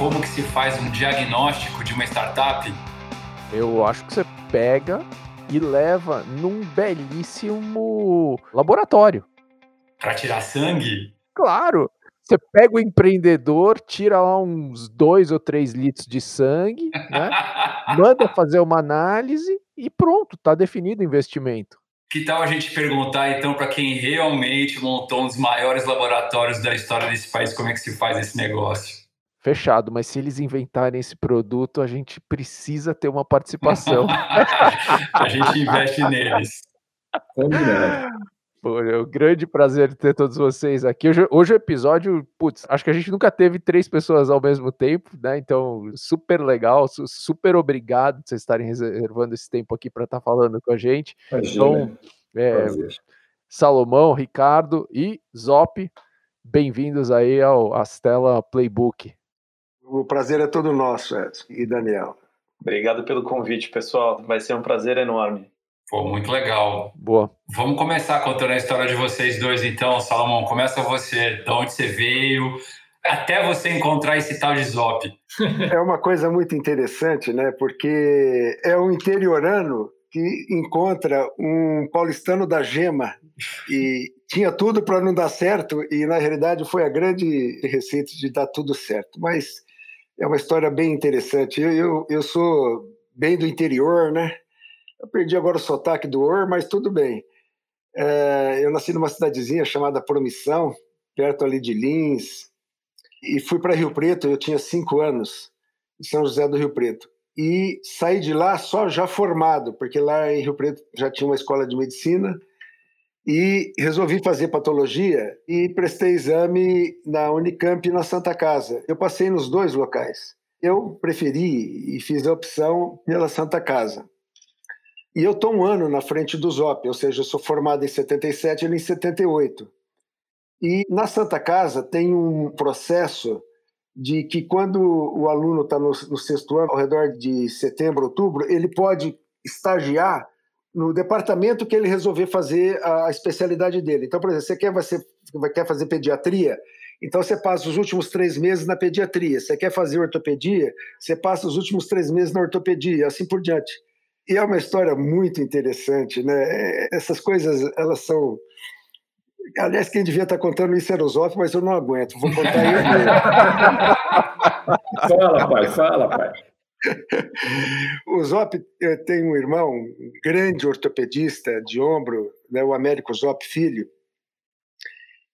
como que se faz um diagnóstico de uma startup? Eu acho que você pega e leva num belíssimo laboratório. Para tirar sangue? Claro! Você pega o empreendedor, tira lá uns dois ou três litros de sangue, né? manda fazer uma análise e pronto, está definido o investimento. Que tal a gente perguntar então para quem realmente montou um dos maiores laboratórios da história desse país como é que se faz esse negócio? Fechado, mas se eles inventarem esse produto, a gente precisa ter uma participação. a gente investe neles. Pô, é um grande prazer ter todos vocês aqui. Hoje, hoje o episódio, putz, acho que a gente nunca teve três pessoas ao mesmo tempo, né? Então, super legal, super obrigado por vocês estarem reservando esse tempo aqui para estar tá falando com a gente. Imagina. Então, é, Salomão, Ricardo e Zop, bem-vindos aí ao Astela Playbook. O prazer é todo nosso, Edson e Daniel. Obrigado pelo convite, pessoal. Vai ser um prazer enorme. Pô, muito legal. Boa. Vamos começar contando a história de vocês dois, então. Salomão, começa você. De onde você veio, até você encontrar esse tal de Zop. É uma coisa muito interessante, né? Porque é um interiorano que encontra um paulistano da gema e tinha tudo para não dar certo e na realidade foi a grande receita de dar tudo certo. Mas é uma história bem interessante. Eu, eu, eu sou bem do interior, né? Eu perdi agora o sotaque do Or, mas tudo bem. É, eu nasci numa cidadezinha chamada Promissão, perto ali de Lins, e fui para Rio Preto, eu tinha cinco anos, em São José do Rio Preto. E saí de lá só já formado, porque lá em Rio Preto já tinha uma escola de medicina, e resolvi fazer patologia e prestei exame na Unicamp e na Santa Casa. Eu passei nos dois locais. Eu preferi e fiz a opção pela Santa Casa. E eu estou um ano na frente do ZOP, ou seja, eu sou formado em 77, ele em 78. E na Santa Casa tem um processo de que quando o aluno está no, no, sexto ano, ao redor de setembro, outubro, ele pode estagiar no departamento que ele resolver fazer a especialidade dele. Então, por exemplo, você quer, você quer fazer pediatria, então você passa os últimos três meses na pediatria. Você quer fazer ortopedia, você passa os últimos três meses na ortopedia, assim por diante. E é uma história muito interessante, né? É, essas coisas, elas são. Aliás, quem devia estar contando isso era o Zoff, mas eu não aguento. Vou contar ele. fala, pai, fala, pai. O Zop tem um irmão, um grande ortopedista de ombro, né, o Américo Zop Filho,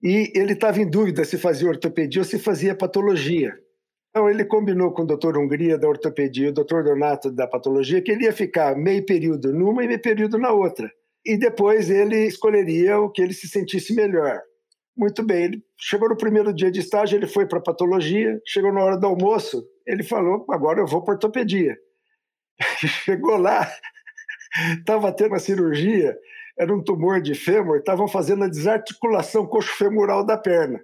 e ele estava em dúvida se fazia ortopedia ou se fazia patologia. Então, ele combinou com o doutor Hungria da ortopedia e o doutor Donato da patologia que ele ia ficar meio período numa e meio período na outra. E depois ele escolheria o que ele se sentisse melhor. Muito bem, ele chegou no primeiro dia de estágio, ele foi para patologia, chegou na hora do almoço, ele falou: agora eu vou para ortopedia. chegou lá, estava tendo uma cirurgia, era um tumor de fêmur, estavam fazendo a desarticulação coxo-femoral da perna.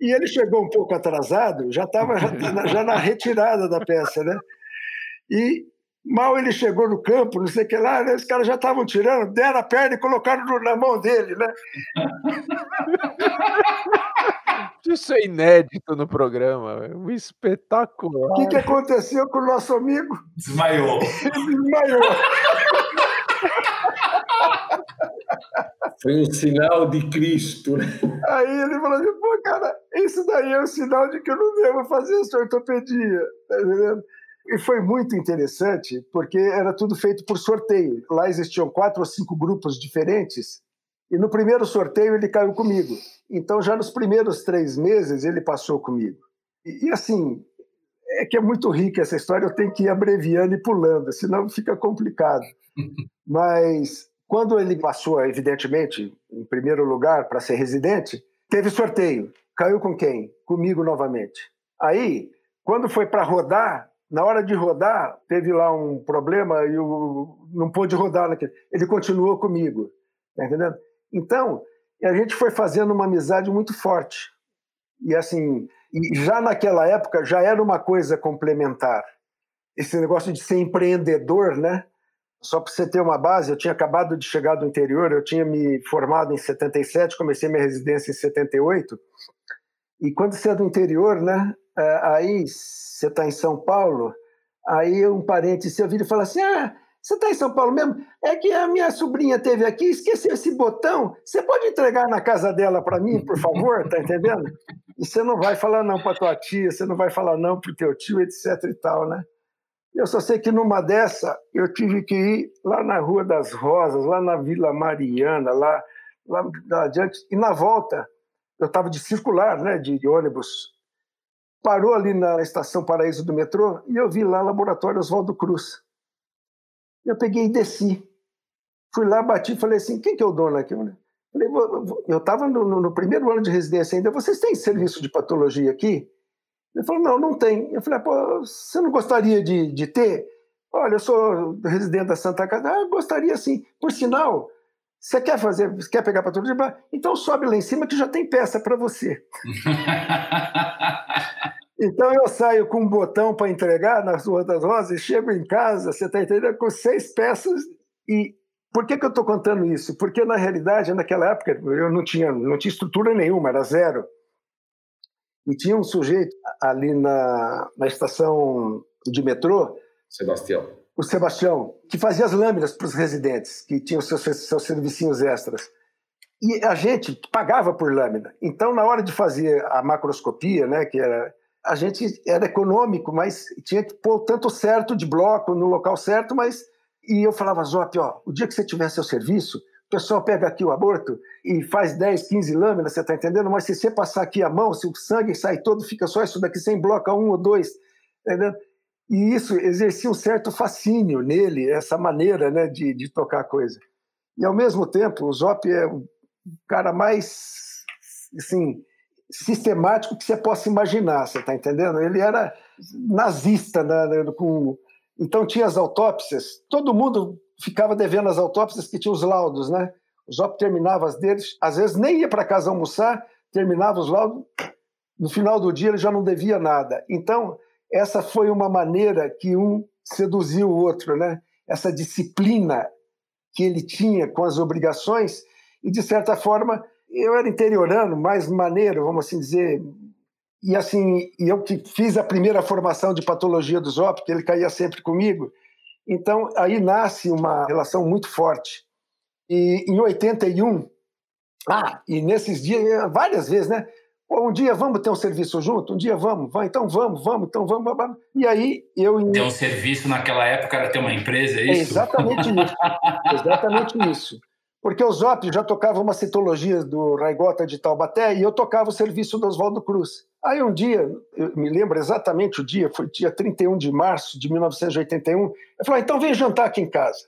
E ele chegou um pouco atrasado, já estava já, já na retirada da peça, né? E mal ele chegou no campo, não sei o que lá, né? os caras já estavam tirando, deram a perna e colocaram na mão dele, né? Isso é inédito no programa, um espetacular. O que, que aconteceu com o nosso amigo? Desmaiou. Desmaiou. Foi um sinal de Cristo. Né? Aí ele falou assim, pô, cara, isso daí é um sinal de que eu não devo fazer essa ortopedia, tá entendendo? E foi muito interessante, porque era tudo feito por sorteio. Lá existiam quatro ou cinco grupos diferentes, e no primeiro sorteio ele caiu comigo. Então, já nos primeiros três meses, ele passou comigo. E, e assim, é que é muito rica essa história, eu tenho que ir abreviando e pulando, senão fica complicado. Mas quando ele passou, evidentemente, em primeiro lugar para ser residente, teve sorteio. Caiu com quem? Comigo novamente. Aí, quando foi para rodar, na hora de rodar, teve lá um problema e o, não pôde rodar. Naquele. Ele continuou comigo. Tá entendendo? Então, a gente foi fazendo uma amizade muito forte. E assim, e já naquela época já era uma coisa complementar. Esse negócio de ser empreendedor, né? Só para você ter uma base, eu tinha acabado de chegar do interior, eu tinha me formado em 77, comecei minha residência em 78, E quando você é do interior, né? É, aí você está em São Paulo, aí um parente seu vira e fala assim: Ah, você está em São Paulo mesmo? É que a minha sobrinha teve aqui, esqueceu esse botão. Você pode entregar na casa dela para mim, por favor? Tá entendendo? E você não vai falar não para tua tia, você não vai falar não para o teu tio, etc e tal, né? Eu só sei que numa dessa eu tive que ir lá na Rua das Rosas, lá na Vila Mariana, lá, lá, lá adiante. E na volta, eu estava de circular, né, de, de ônibus. Parou ali na estação Paraíso do metrô e eu vi lá o Laboratório Oswaldo Cruz. Eu peguei e desci. Fui lá, bati falei assim: quem que é o dono aqui? Eu estava no, no, primeiro ano de residência ainda. Vocês têm serviço de patologia aqui? Ele falou: não, não tem. Eu falei: pô, você não gostaria de, de ter? Olha, eu sou residente da Santa Casa. Ah, gostaria sim. Por sinal, você quer fazer, quer pegar patologia? Então sobe lá em cima que já tem peça para você. Então eu saio com um botão para entregar nas Ruas das Rosas e chego em casa, você está entendendo, com seis peças. E por que, que eu estou contando isso? Porque na realidade, naquela época, eu não tinha, não tinha estrutura nenhuma, era zero. E tinha um sujeito ali na, na estação de metrô. Sebastião. O Sebastião, que fazia as lâminas para os residentes, que tinham seus, seus servicinhos extras. E a gente pagava por lâmina. Então, na hora de fazer a macroscopia, né, que era a gente era econômico, mas tinha que pôr tanto certo de bloco no local certo, mas e eu falava, Zop, ó, o dia que você tiver seu serviço, o pessoal pega aqui o aborto e faz 10, 15 lâminas, você está entendendo? Mas se você passar aqui a mão, se o sangue sai todo, fica só isso daqui sem bloco, um ou dois, entendendo? E isso exercia um certo fascínio nele, essa maneira né, de, de tocar a coisa. E, ao mesmo tempo, o Zop é o cara mais, assim, sistemático que você possa imaginar, você está entendendo? Ele era nazista, né, com... então tinha as autópsias, todo mundo ficava devendo as autópsias que tinha os laudos, né? O Zop terminava as deles, às vezes nem ia para casa almoçar, terminava os laudos, no final do dia ele já não devia nada. Então, essa foi uma maneira que um seduziu o outro, né? Essa disciplina que ele tinha com as obrigações e, de certa forma, eu era interiorano, mais maneiro, vamos assim dizer. E assim, eu que fiz a primeira formação de patologia do Zop, que ele caía sempre comigo. Então, aí nasce uma relação muito forte. E em 81, ah, e nesses dias, várias vezes, né? Pô, um dia vamos ter um serviço junto, um dia vamos, vai, então vamos, vamos, então vamos. vamos. E aí eu. Ter um serviço naquela época era ter uma empresa, é isso? É exatamente isso. exatamente isso. Porque o Zop já tocava uma citologia do Raigota de Taubaté e eu tocava o serviço do Oswaldo Cruz. Aí um dia, eu me lembro exatamente o dia, foi dia 31 de março de 1981, eu falei, ah, então vem jantar aqui em casa.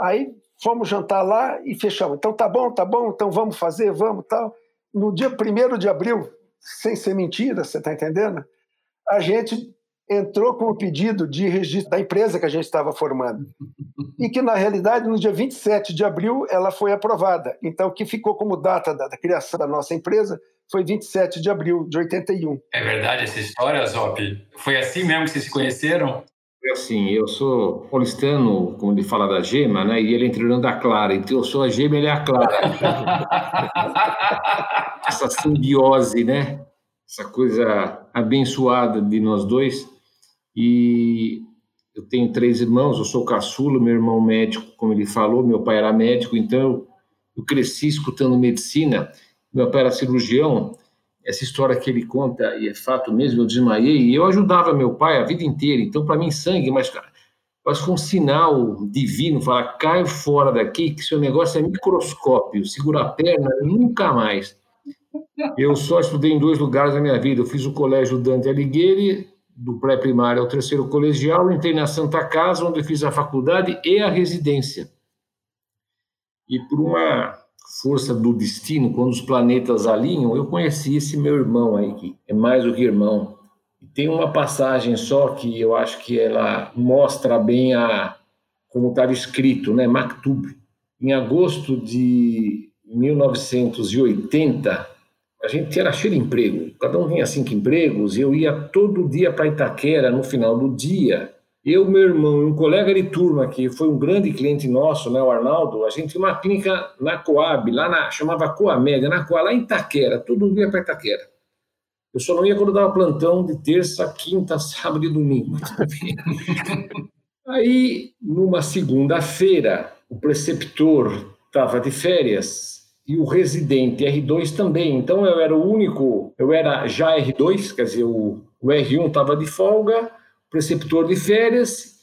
Aí fomos jantar lá e fechamos. Então tá bom, tá bom, então vamos fazer, vamos tal. No dia 1 de abril, sem ser mentira, você está entendendo? A gente entrou com o pedido de registro da empresa que a gente estava formando. E que, na realidade, no dia 27 de abril, ela foi aprovada. Então, o que ficou como data da, da criação da nossa empresa foi 27 de abril de 81. É verdade essa história, Zop? Foi assim mesmo que vocês se conheceram? Foi assim, eu sou paulistano, como ele fala da gema, né? E ele é interiorano da Clara. Então eu sou a gema e ele é a Clara. Essa simbiose, né? Essa coisa abençoada de nós dois. E eu tenho três irmãos, eu sou caçula, meu irmão médico, como ele falou, meu pai era médico, então eu cresci escutando medicina, meu pai era cirurgião, essa história que ele conta, e é fato mesmo, eu desmaiei, e eu ajudava meu pai a vida inteira, então para mim sangue, mas cara, acho que um sinal divino, falar, cai fora daqui, que seu negócio é microscópio, segura a perna, nunca mais. Eu só estudei em dois lugares na minha vida, eu fiz o colégio Dante Alighieri, do pré-primário ao terceiro colegial, entrei na Santa Casa, onde fiz a faculdade e a residência. E por uma força do destino, quando os planetas alinham, eu conheci esse meu irmão aí, que é mais do que irmão. E tem uma passagem só que eu acho que ela mostra bem a como estava escrito, né, Maktub. Em agosto de 1980, a gente era cheio de emprego, cada um tinha cinco empregos, eu ia todo dia para Itaquera no final do dia. Eu, meu irmão e um colega de turma que foi um grande cliente nosso, né, o Arnaldo, a gente tinha uma clínica na Coab, lá na, chamava Coamédia, na Coab, lá em Itaquera, todo dia para Itaquera. Eu só não ia quando dava plantão de terça, quinta, sábado e domingo. Aí, numa segunda-feira, o preceptor estava de férias e o residente R2 também. Então eu era o único, eu era já R2, quer dizer, o, o R1 estava de folga, preceptor de férias,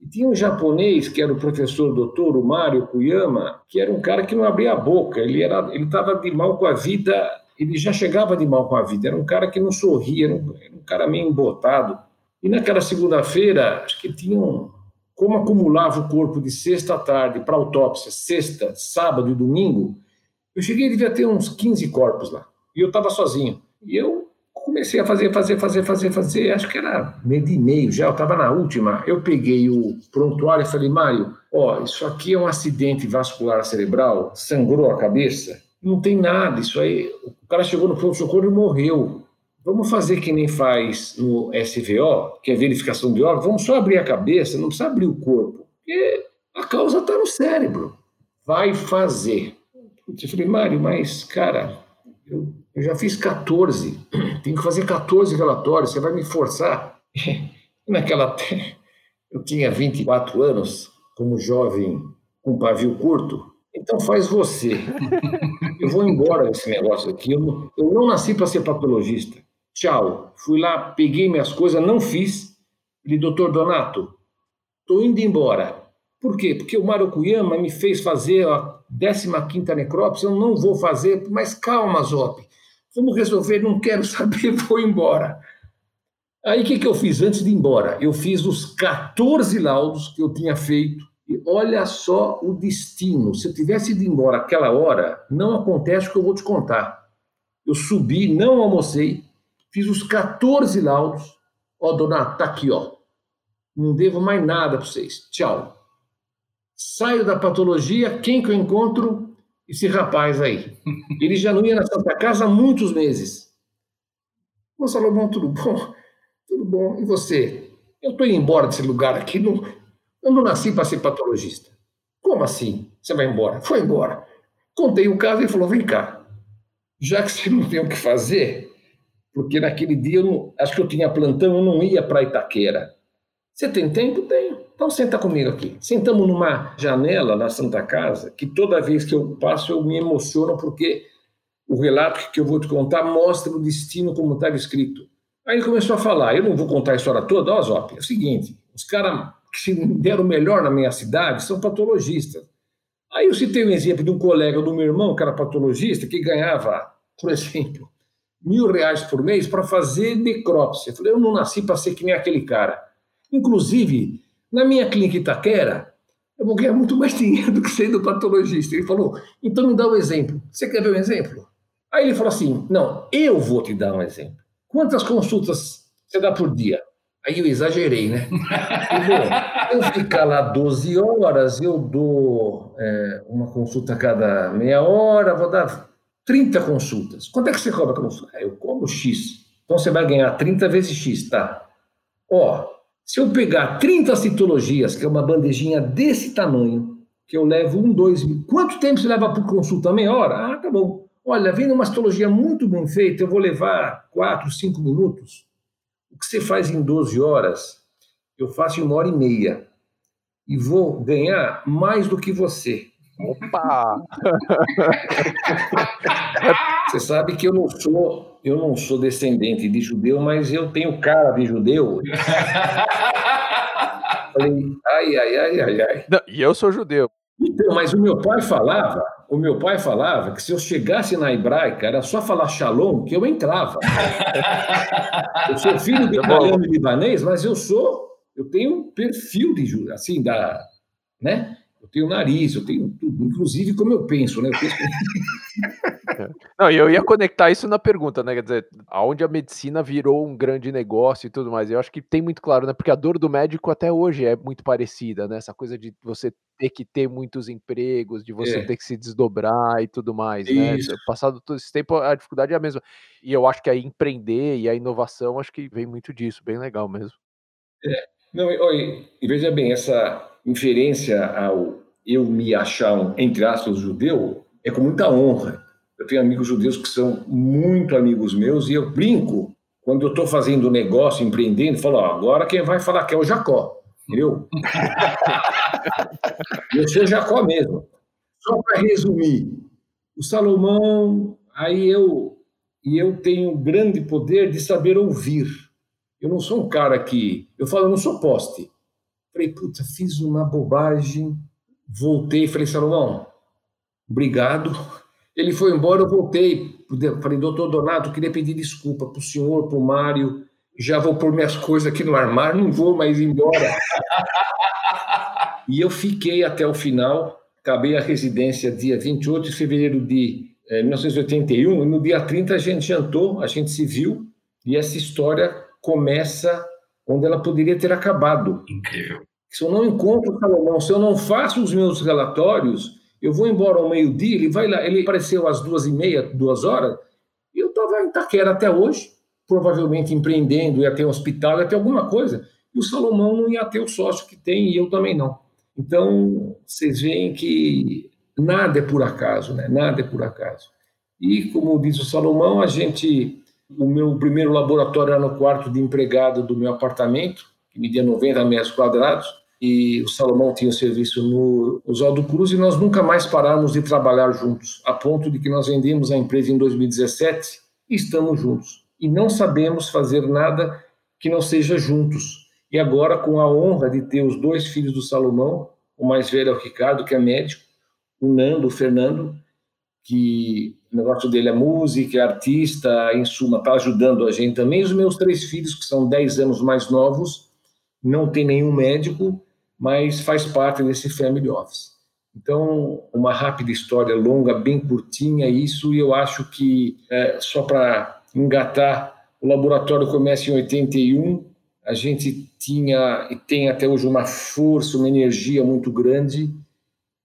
e tinha um japonês que era o professor doutor, o Mário Kuyama, que era um cara que não abria a boca, ele era, ele estava de mal com a vida, ele já chegava de mal com a vida, era um cara que não sorria, era um, era um cara meio embotado. E naquela segunda-feira, acho que tinha um, como acumulava o corpo de sexta à tarde para autópsia, sexta, sábado e domingo, eu cheguei, devia ter uns 15 corpos lá. E eu estava sozinho. E eu comecei a fazer, fazer, fazer, fazer, fazer. Acho que era meio de meio já, eu estava na última. Eu peguei o prontuário e falei, Mário, ó, isso aqui é um acidente vascular cerebral, sangrou a cabeça. Não tem nada, isso aí. O cara chegou no pronto-socorro e morreu. Vamos fazer que nem faz no SVO, que é verificação de órgãos, vamos só abrir a cabeça, não precisa abrir o corpo, porque a causa está no cérebro. Vai fazer. Eu falei, Mário, mas, cara, eu, eu já fiz 14, tenho que fazer 14 relatórios, você vai me forçar? Naquela. Eu tinha 24 anos, como jovem com pavio curto, então faz você. Eu vou embora desse negócio aqui. Eu não, eu não nasci para ser patologista. Tchau. Fui lá, peguei minhas coisas, não fiz. Ele, doutor Donato, estou indo embora. Por quê? Porque o Mário Cuyama me fez fazer a 15 necrópsia, eu não vou fazer, mas calma, Zop. Vamos resolver, não quero saber, vou embora. Aí o que, que eu fiz antes de ir embora? Eu fiz os 14 laudos que eu tinha feito e olha só o destino. Se eu tivesse ido embora aquela hora, não acontece o que eu vou te contar. Eu subi, não almocei, Fiz os 14 laudos. Ó, Donato, tá aqui, ó. Não devo mais nada para vocês. Tchau. Saio da patologia, quem que eu encontro? Esse rapaz aí. Ele já não ia na Santa Casa há muitos meses. Ô, Salomão, tudo bom? Tudo bom. E você? Eu estou indo embora desse lugar aqui. Não, eu não nasci para ser patologista. Como assim? Você vai embora? Foi embora. Contei o caso e falou: vem cá. Já que você não tem o que fazer, porque naquele dia eu não, acho que eu tinha plantão, eu não ia para Itaquera. Você tem tempo? Tenho. Então senta comigo aqui. Sentamos numa janela na Santa Casa, que toda vez que eu passo eu me emociono porque o relato que eu vou te contar mostra o destino como estava escrito. Aí ele começou a falar, eu não vou contar a história toda, ó Zop, é o seguinte, os caras que se deram melhor na minha cidade são patologistas. Aí eu citei um exemplo de um colega do meu irmão, que era patologista, que ganhava, por exemplo, mil reais por mês para fazer necrópsia. Eu falei, eu não nasci para ser que nem aquele cara. Inclusive, na minha clínica Itaquera, eu vou ganhar muito mais dinheiro do que sendo patologista. Ele falou, então me dá um exemplo. Você quer ver um exemplo? Aí ele falou assim, não, eu vou te dar um exemplo. Quantas consultas você dá por dia? Aí eu exagerei, né? bom, eu ficar lá 12 horas, eu dou é, uma consulta a cada meia hora, vou dar 30 consultas. Quanto é que você cobra consulta? Eu cobro X. Então você vai ganhar 30 vezes X, tá? Ó, se eu pegar 30 citologias, que é uma bandejinha desse tamanho, que eu levo um, dois. Quanto tempo você leva por consulta? Meia hora? Ah, tá bom. Olha, vendo uma citologia muito bem feita, eu vou levar 4, 5 minutos. O que você faz em 12 horas, eu faço em uma hora e meia. E vou ganhar mais do que você. Opa! Você sabe que eu não sou, eu não sou descendente de judeu, mas eu tenho cara de judeu. Falei, ai, ai, ai, ai, ai. Não, e eu sou judeu. Então, mas o meu pai falava, o meu pai falava que se eu chegasse na hebraica era só falar shalom que eu entrava. eu sou filho de italiano e libanês, mas eu sou, eu tenho um perfil de assim da, né? eu tenho nariz, eu tenho tudo, inclusive como eu penso, né? Eu penso... Não, eu ia conectar isso na pergunta, né? Quer dizer, aonde a medicina virou um grande negócio e tudo mais. Eu acho que tem muito claro, né? Porque a dor do médico até hoje é muito parecida, né? Essa coisa de você ter que ter muitos empregos, de você é. ter que se desdobrar e tudo mais, né? isso. né? Passado todo esse tempo, a dificuldade é a mesma. E eu acho que a empreender e a inovação, acho que vem muito disso, bem legal mesmo. É. Não, e, e veja bem, essa inferência ao eu me achar um, entre aspas, judeu, é com muita honra. Eu tenho amigos judeus que são muito amigos meus e eu brinco quando eu estou fazendo negócio, empreendendo, falo, ó, agora quem vai falar que é o Jacó, entendeu? eu sou Jacó mesmo. Só para resumir, o Salomão, aí eu e eu tenho grande poder de saber ouvir. Eu não sou um cara que eu falo, eu não sou poste. Falei, puta, fiz uma bobagem, voltei, falei, Salomão, obrigado. Ele foi embora, eu voltei. Falei, doutor Donato, queria pedir desculpa para o senhor, para o Mário. Já vou pôr minhas coisas aqui no armário, não vou mais embora. e eu fiquei até o final. Acabei a residência dia 28 de fevereiro de eh, 1981. E no dia 30 a gente jantou, a gente se viu. E essa história começa onde ela poderia ter acabado. Incrível. Se eu não encontro o Salomão, se eu não faço os meus relatórios, eu vou embora ao meio-dia, ele vai lá, ele apareceu às duas e meia, duas horas, e eu estava em Itaquera até hoje, provavelmente empreendendo, ia ter um hospital, ia ter alguma coisa, e o Salomão não ia ter o sócio que tem, e eu também não. Então, vocês veem que nada é por acaso, né? Nada é por acaso. E, como diz o Salomão, a gente... O meu primeiro laboratório era no quarto de empregado do meu apartamento, que media 90 metros quadrados, e o Salomão tinha o serviço no Oswaldo Cruz e nós nunca mais paramos de trabalhar juntos, a ponto de que nós vendemos a empresa em 2017 e estamos juntos. E não sabemos fazer nada que não seja juntos. E agora, com a honra de ter os dois filhos do Salomão, o mais velho é o Ricardo, que é médico, o Nando, o Fernando, que o negócio dele é música, é artista, em suma, está ajudando a gente também. Os meus três filhos, que são 10 anos mais novos, não tem nenhum médico, mas faz parte desse family office. Então, uma rápida história longa, bem curtinha, isso, e eu acho que, é, só para engatar, o laboratório começa em 81, a gente tinha e tem até hoje uma força, uma energia muito grande,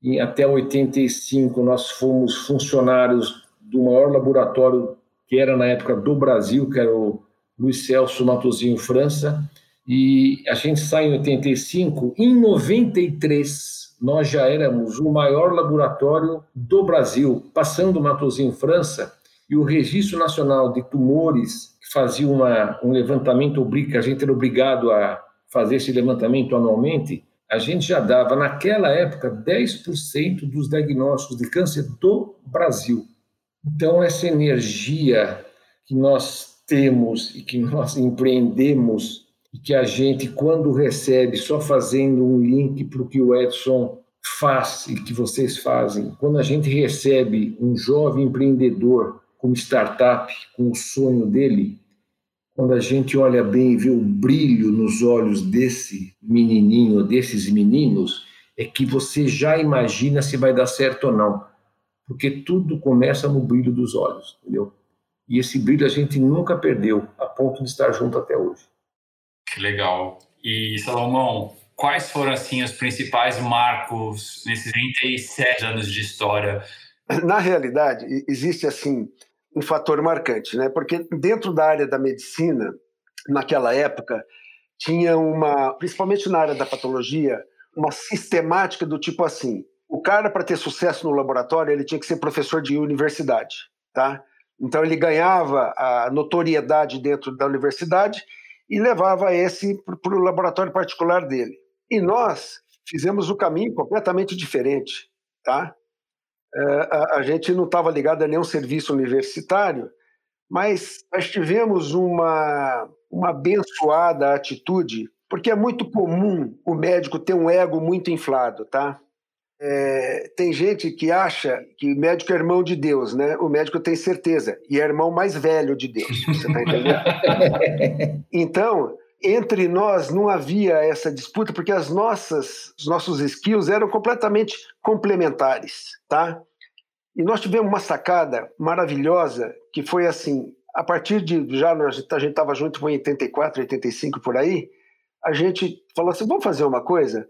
e até 85 nós fomos funcionários do maior laboratório que era na época do Brasil, que era o Luiz Celso Matosinho França, e a gente sai em 85, em 93 nós já éramos o maior laboratório do Brasil, passando Matosinho, França, e o Registro Nacional de Tumores, que fazia uma, um levantamento, que a gente era obrigado a fazer esse levantamento anualmente, a gente já dava, naquela época, 10% dos diagnósticos de câncer do Brasil. Então, essa energia que nós temos e que nós empreendemos e que a gente, quando recebe, só fazendo um link para o que o Edson faz e que vocês fazem, quando a gente recebe um jovem empreendedor como startup, com o sonho dele, quando a gente olha bem e vê o brilho nos olhos desse menininho, desses meninos, é que você já imagina se vai dar certo ou não. Porque tudo começa no brilho dos olhos, entendeu? E esse brilho a gente nunca perdeu, a ponto de estar junto até hoje. Que legal. E, Salomão, quais foram, assim, os principais marcos nesses 37 anos de história? Na realidade, existe, assim, um fator marcante, né? Porque dentro da área da medicina, naquela época, tinha uma, principalmente na área da patologia, uma sistemática do tipo assim: o cara para ter sucesso no laboratório ele tinha que ser professor de universidade, tá? Então ele ganhava a notoriedade dentro da universidade e levava esse para o laboratório particular dele. E nós fizemos o caminho completamente diferente, tá? É, a, a gente não estava ligado a nenhum serviço universitário, mas nós tivemos uma, uma abençoada atitude, porque é muito comum o médico ter um ego muito inflado, tá? É, tem gente que acha que o médico é irmão de Deus, né? O médico tem certeza, e é irmão mais velho de Deus, você tá entendendo? então, entre nós não havia essa disputa, porque as nossas, os nossos skills eram completamente complementares, tá? E nós tivemos uma sacada maravilhosa, que foi assim, a partir de, já a gente estava junto, em 84, 85, por aí, a gente falou assim, vamos fazer uma coisa?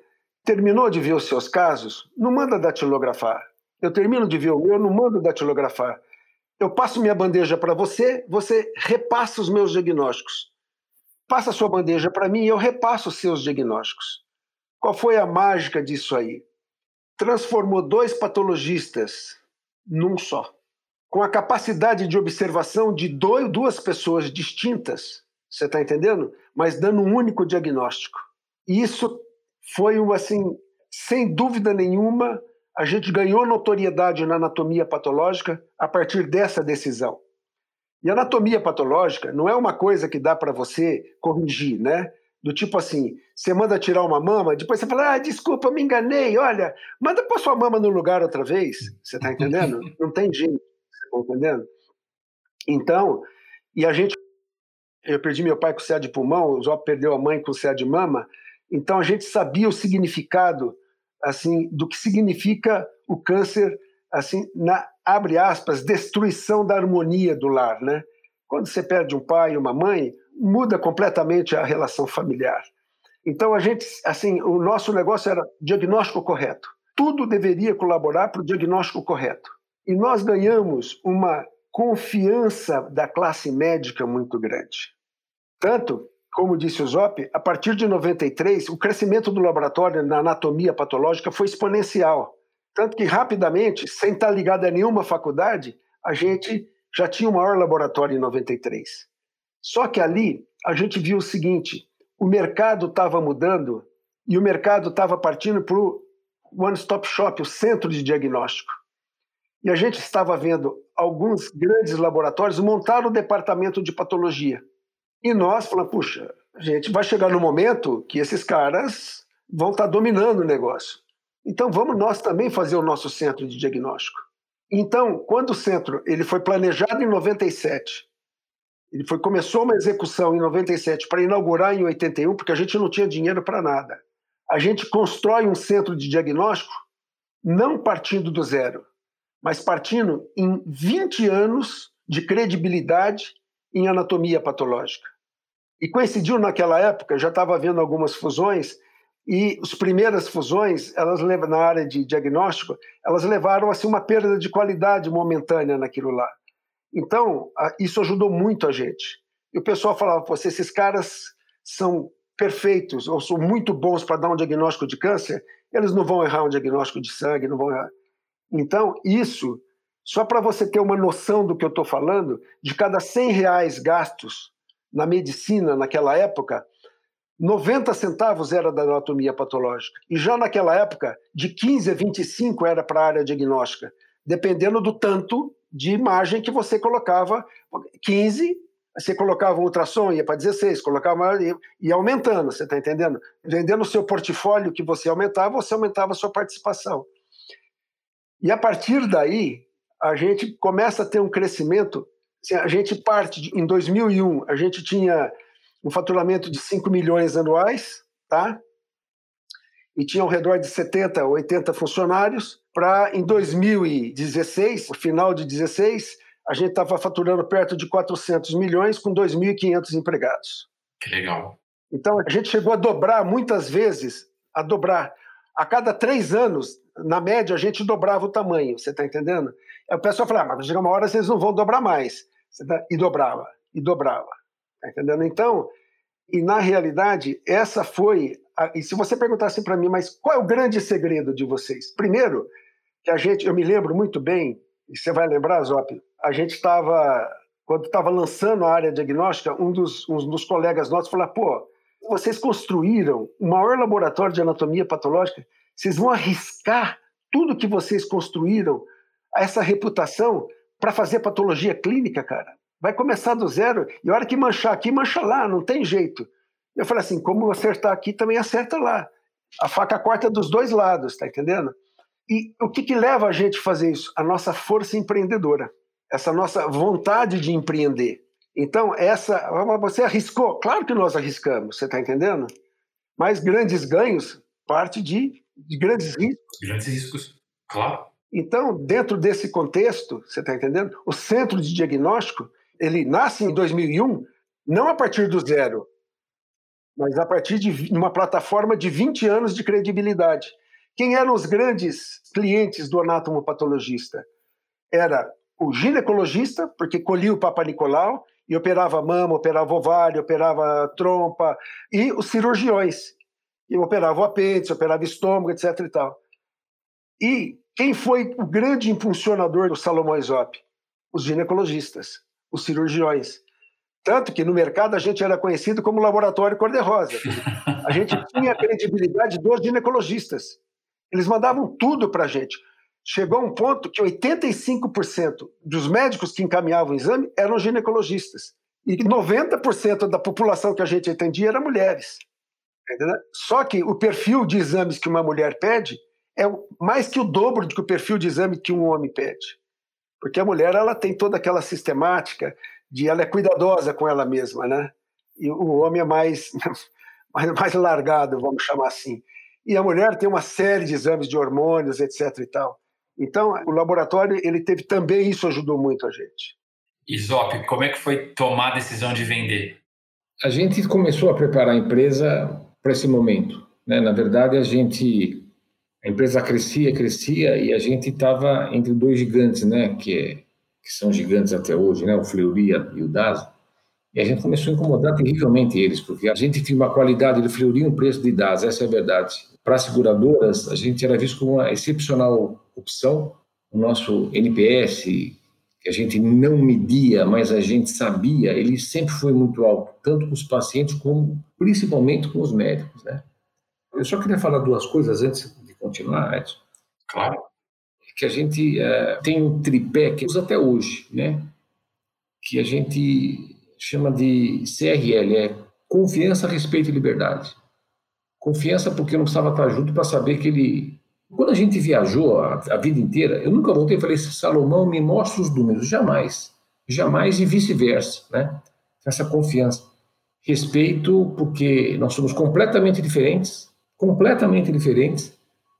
Terminou de ver os seus casos? Não manda datilografar. Eu termino de ver o meu, não mando datilografar. Eu passo minha bandeja para você, você repassa os meus diagnósticos. Passa sua bandeja para mim e eu repasso os seus diagnósticos. Qual foi a mágica disso aí? Transformou dois patologistas num só. Com a capacidade de observação de dois, duas pessoas distintas, você está entendendo? Mas dando um único diagnóstico. E isso foi, assim, sem dúvida nenhuma, a gente ganhou notoriedade na anatomia patológica a partir dessa decisão. E anatomia patológica não é uma coisa que dá para você corrigir, né? Do tipo assim, você manda tirar uma mama, depois você fala, ah, desculpa, me enganei, olha, manda pôr sua mama no lugar outra vez. Você está entendendo? não tem jeito, você está entendendo? Então, e a gente, eu perdi meu pai com CA de pulmão, o Zó perdeu a mãe com CA de mama, então a gente sabia o significado, assim, do que significa o câncer, assim, na abre aspas, destruição da harmonia do lar, né? Quando você perde um pai e uma mãe, muda completamente a relação familiar. Então a gente, assim, o nosso negócio era diagnóstico correto. Tudo deveria colaborar para o diagnóstico correto. E nós ganhamos uma confiança da classe médica muito grande. Tanto, como disse o Zop, a partir de 93, o crescimento do laboratório na anatomia patológica foi exponencial. Tanto que rapidamente, sem estar ligado a nenhuma faculdade, a gente já tinha o maior laboratório em 93. Só que ali a gente viu o seguinte: o mercado estava mudando e o mercado estava partindo para o One Stop Shop, o centro de diagnóstico. E a gente estava vendo alguns grandes laboratórios montar o departamento de patologia. E nós falamos, puxa, gente vai chegar no momento que esses caras vão estar dominando o negócio. Então vamos nós também fazer o nosso centro de diagnóstico. Então, quando o centro ele foi planejado em 97, ele foi começou uma execução em 97 para inaugurar em 81, porque a gente não tinha dinheiro para nada. A gente constrói um centro de diagnóstico não partindo do zero, mas partindo em 20 anos de credibilidade em anatomia patológica. E coincidiu naquela época, já estava havendo algumas fusões e as primeiras fusões, elas na área de diagnóstico, elas levaram assim uma perda de qualidade momentânea naquilo lá. Então, isso ajudou muito a gente. E o pessoal falava: Pô, se esses caras são perfeitos ou são muito bons para dar um diagnóstico de câncer, eles não vão errar um diagnóstico de sangue, não vão errar. Então, isso, só para você ter uma noção do que eu estou falando, de cada 100 reais gastos na medicina naquela época, 90 centavos era da anatomia patológica. E já naquela época, de 15 a 25 era para a área diagnóstica, dependendo do tanto de imagem que você colocava. 15, você colocava um ultrassom, ia para 16, colocava e aumentando, você está entendendo? Vendendo o seu portfólio que você aumentava, você aumentava a sua participação. E a partir daí, a gente começa a ter um crescimento. A gente parte, de, em 2001, a gente tinha um faturamento de 5 milhões anuais, tá? E tinha ao redor de 70, 80 funcionários, para em 2016, no final de 16, a gente estava faturando perto de 400 milhões com 2.500 empregados. Que legal. Então a gente chegou a dobrar muitas vezes, a dobrar. A cada três anos, na média, a gente dobrava o tamanho, você está entendendo? Aí o pessoal falava, ah, mas chega uma hora vocês não vão dobrar mais. Tá? E dobrava, e dobrava. Tá entendendo? Então, e na realidade, essa foi. A, e se você perguntasse para mim, mas qual é o grande segredo de vocês? Primeiro, que a gente, eu me lembro muito bem, e você vai lembrar, Zop, a gente estava, quando estava lançando a área diagnóstica, um dos, um dos colegas nossos falou: pô, vocês construíram o maior laboratório de anatomia patológica, vocês vão arriscar tudo que vocês construíram, essa reputação, para fazer patologia clínica, cara? Vai começar do zero e a hora que manchar aqui, mancha lá, não tem jeito. Eu falei assim, como acertar aqui, também acerta lá. A faca corta dos dois lados, tá entendendo? E o que, que leva a gente a fazer isso? A nossa força empreendedora, essa nossa vontade de empreender. Então, essa. Você arriscou? Claro que nós arriscamos, você está entendendo? Mas grandes ganhos parte de, de grandes riscos. Grandes riscos, claro. Então, dentro desse contexto, você está entendendo? O centro de diagnóstico ele nasce em 2001 não a partir do zero, mas a partir de uma plataforma de 20 anos de credibilidade. Quem eram os grandes clientes do anatomopatologista? Era o ginecologista, porque colhia o Papa Nicolau e operava mama, operava ovário, operava trompa, e os cirurgiões, e operava o apêndice, operava estômago, etc. E, tal. e quem foi o grande impulsionador do Salomão Zop? Os ginecologistas os cirurgiões. Tanto que no mercado a gente era conhecido como laboratório cor-de-rosa. A gente tinha a credibilidade dos ginecologistas. Eles mandavam tudo para a gente. Chegou a um ponto que 85% dos médicos que encaminhavam o exame eram ginecologistas. E 90% da população que a gente atendia eram mulheres. Só que o perfil de exames que uma mulher pede é mais que o dobro do que o perfil de exame que um homem pede. Porque a mulher ela tem toda aquela sistemática de ela é cuidadosa com ela mesma, né? E o homem é mais, mais, mais largado, vamos chamar assim. E a mulher tem uma série de exames de hormônios, etc. e tal. Então, o laboratório ele teve também isso ajudou muito a gente. Isop, como é que foi tomar a decisão de vender? A gente começou a preparar a empresa para esse momento. Né? Na verdade, a gente a empresa crescia, crescia e a gente estava entre dois gigantes, né? Que, que são gigantes até hoje, né? O Fleury e o DAS. E a gente começou a incomodar terrivelmente eles, porque a gente tinha uma qualidade do Fleury e um preço de DAS, essa é a verdade. Para as seguradoras, a gente era visto como uma excepcional opção. O nosso NPS, que a gente não media, mas a gente sabia, ele sempre foi muito alto, tanto com os pacientes como principalmente com os médicos, né? Eu só queria falar duas coisas antes continuar, Edson. Claro. Que a gente é, tem um tripé que usa até hoje, né? Que a gente chama de CRL, é confiança, respeito e liberdade. Confiança porque eu não precisava estar junto para saber que ele. Quando a gente viajou a, a vida inteira, eu nunca voltei e falei: Salomão, me mostra os números. Jamais. Jamais e vice-versa, né? Essa confiança. Respeito porque nós somos completamente diferentes, completamente diferentes,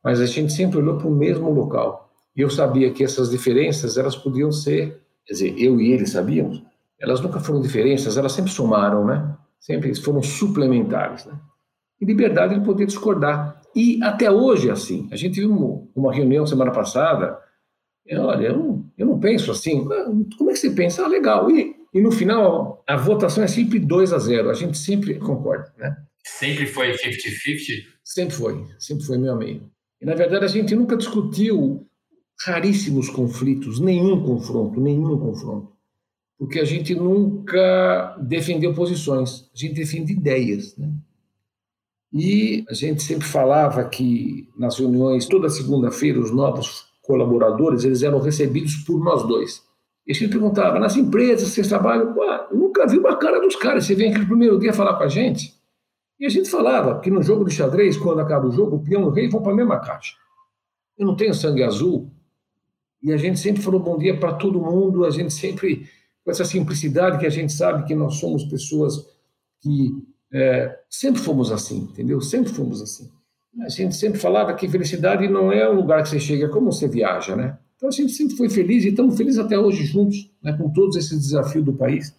mas a gente sempre olhou para o mesmo local. E eu sabia que essas diferenças, elas podiam ser, quer dizer, eu e ele sabíamos, elas nunca foram diferenças, elas sempre somaram, né? Sempre foram suplementares, né? E liberdade de poder discordar. E até hoje é assim. A gente viu uma reunião semana passada, olha, eu não, eu não penso assim. Como é que você pensa? Ah, legal. E, e no final, a votação é sempre 2 a 0. A gente sempre concorda, né? Sempre foi 50-50? Sempre foi. Sempre foi meio a meio. E, na verdade, a gente nunca discutiu raríssimos conflitos, nenhum confronto, nenhum confronto porque a gente nunca defendeu posições, a gente defende ideias. Né? E a gente sempre falava que nas reuniões, toda segunda-feira, os novos colaboradores eles eram recebidos por nós dois. E a gente perguntava, nas empresas vocês trabalham? Nunca vi uma cara dos caras, você vem aqui no primeiro dia falar com a gente? E a gente falava que no jogo de xadrez, quando acaba o jogo, o peão e o rei vão para a mesma caixa. Eu não tenho sangue azul, e a gente sempre falou bom dia para todo mundo, a gente sempre com essa simplicidade que a gente sabe que nós somos pessoas que é, sempre fomos assim, entendeu? Sempre fomos assim. A gente sempre falava que felicidade não é um lugar que você chega, é como você viaja, né? Então a gente sempre foi feliz e estamos felizes até hoje juntos, né, com todos esses desafios do país.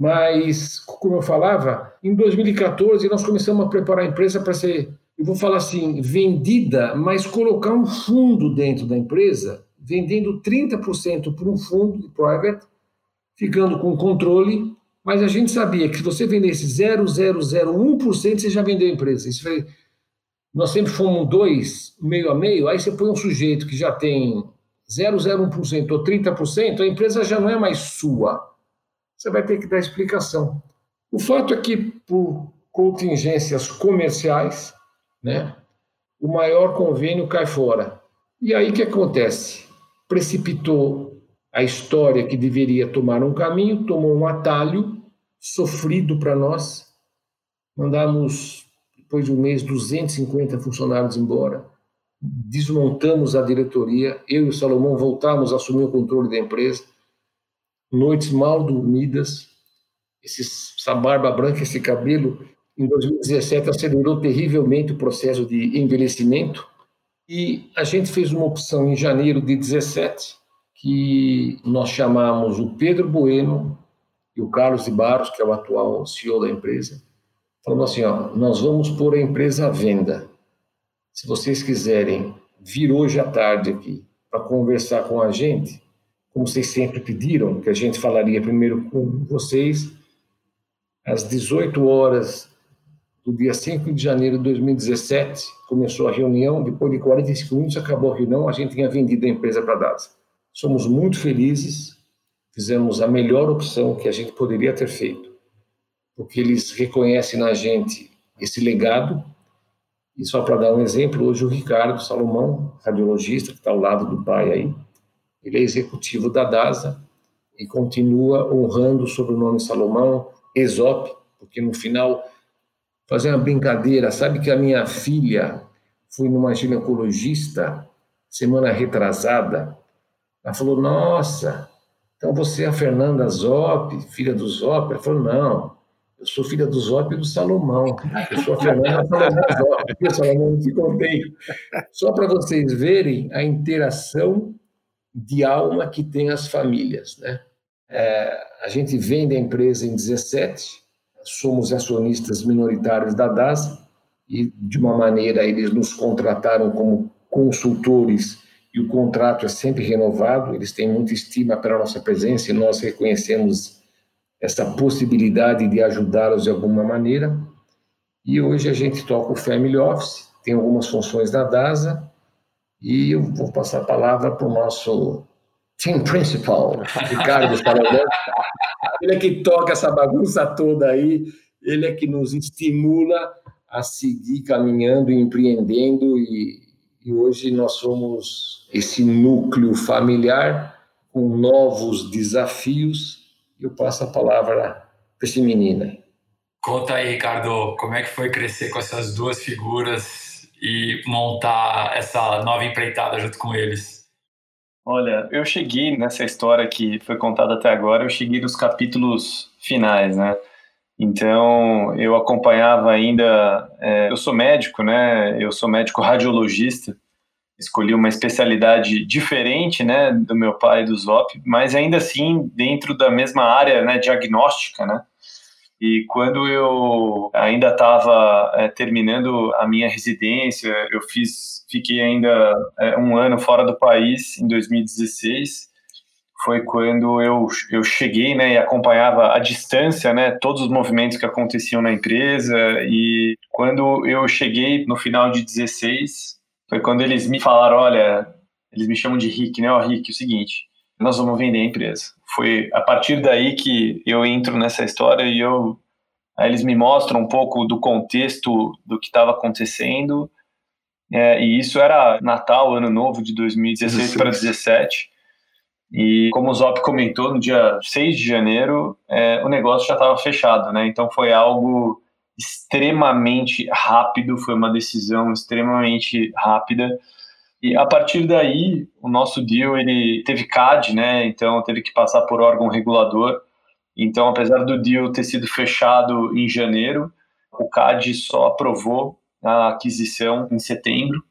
Mas, como eu falava, em 2014 nós começamos a preparar a empresa para ser, eu vou falar assim, vendida, mas colocar um fundo dentro da empresa, vendendo 30% para um fundo de private ficando com controle, mas a gente sabia que se você vendesse 0,001%, você já vendeu a empresa. Isso foi, nós sempre fomos dois, meio a meio, aí você põe um sujeito que já tem 0,01% ou 30%, a empresa já não é mais sua. Você vai ter que dar explicação. O fato é que, por contingências comerciais, né, o maior convênio cai fora. E aí o que acontece? Precipitou a história que deveria tomar um caminho tomou um atalho sofrido para nós. Mandamos, depois de um mês, 250 funcionários embora. Desmontamos a diretoria. Eu e o Salomão voltamos a assumir o controle da empresa. Noites mal dormidas. essa barba branca, esse cabelo, em 2017 acelerou terrivelmente o processo de envelhecimento. E a gente fez uma opção em janeiro de 17 que nós chamamos o Pedro Bueno e o Carlos de Barros, que é o atual CEO da empresa, falando assim, ó, nós vamos pôr a empresa à venda. Se vocês quiserem vir hoje à tarde aqui para conversar com a gente, como vocês sempre pediram, que a gente falaria primeiro com vocês, às 18 horas do dia 5 de janeiro de 2017, começou a reunião, depois de 45 minutos acabou a reunião, a gente tinha vendido a empresa para a Somos muito felizes, fizemos a melhor opção que a gente poderia ter feito, porque eles reconhecem na gente esse legado. E só para dar um exemplo, hoje o Ricardo Salomão, radiologista, que está ao lado do pai aí, ele é executivo da DASA e continua honrando o sobrenome Salomão, Exop, porque no final, fazer uma brincadeira, sabe que a minha filha foi numa ginecologista semana retrasada, ela falou, nossa, então você é a Fernanda Zop, filha do Zop? Ela falou, não, eu sou filha do Zop e do Salomão. Eu sou a Fernanda Salomão Zop. Eu, Salomão, te contei. Só para vocês verem a interação de alma que tem as famílias. Né? É, a gente vende a empresa em 17, somos acionistas minoritários da DAS, e de uma maneira eles nos contrataram como consultores e o contrato é sempre renovado, eles têm muita estima pela nossa presença e nós reconhecemos essa possibilidade de ajudá-los de alguma maneira. E hoje a gente toca o Family Office, tem algumas funções da DASA, e eu vou passar a palavra para o nosso team principal, Ricardo Salomão. Ele é que toca essa bagunça toda aí, ele é que nos estimula a seguir caminhando, empreendendo e e hoje nós somos esse núcleo familiar com novos desafios. Eu passo a palavra para esse menino. Conta aí, Ricardo, como é que foi crescer com essas duas figuras e montar essa nova empreitada junto com eles? Olha, eu cheguei nessa história que foi contada até agora, eu cheguei nos capítulos finais, né? Então, eu acompanhava ainda. É, eu sou médico, né? Eu sou médico radiologista. Escolhi uma especialidade diferente, né, do meu pai do Zop, mas ainda assim dentro da mesma área, né, diagnóstica, né. E quando eu ainda estava é, terminando a minha residência, eu fiz, fiquei ainda é, um ano fora do país em 2016 foi quando eu, eu cheguei né, e acompanhava à distância né, todos os movimentos que aconteciam na empresa. E quando eu cheguei no final de 16, foi quando eles me falaram: olha, eles me chamam de Rick, né? Ó, Rick, é o seguinte, nós vamos vender a empresa. Foi a partir daí que eu entro nessa história e eu. Aí eles me mostram um pouco do contexto do que estava acontecendo. É, e isso era Natal, Ano Novo de 2016 para 2017. E como o Zop comentou, no dia 6 de janeiro, é, o negócio já estava fechado, né? Então foi algo extremamente rápido, foi uma decisão extremamente rápida. E a partir daí, o nosso deal ele teve CAD, né? Então teve que passar por órgão regulador. Então, apesar do deal ter sido fechado em janeiro, o CAD só aprovou a aquisição em setembro.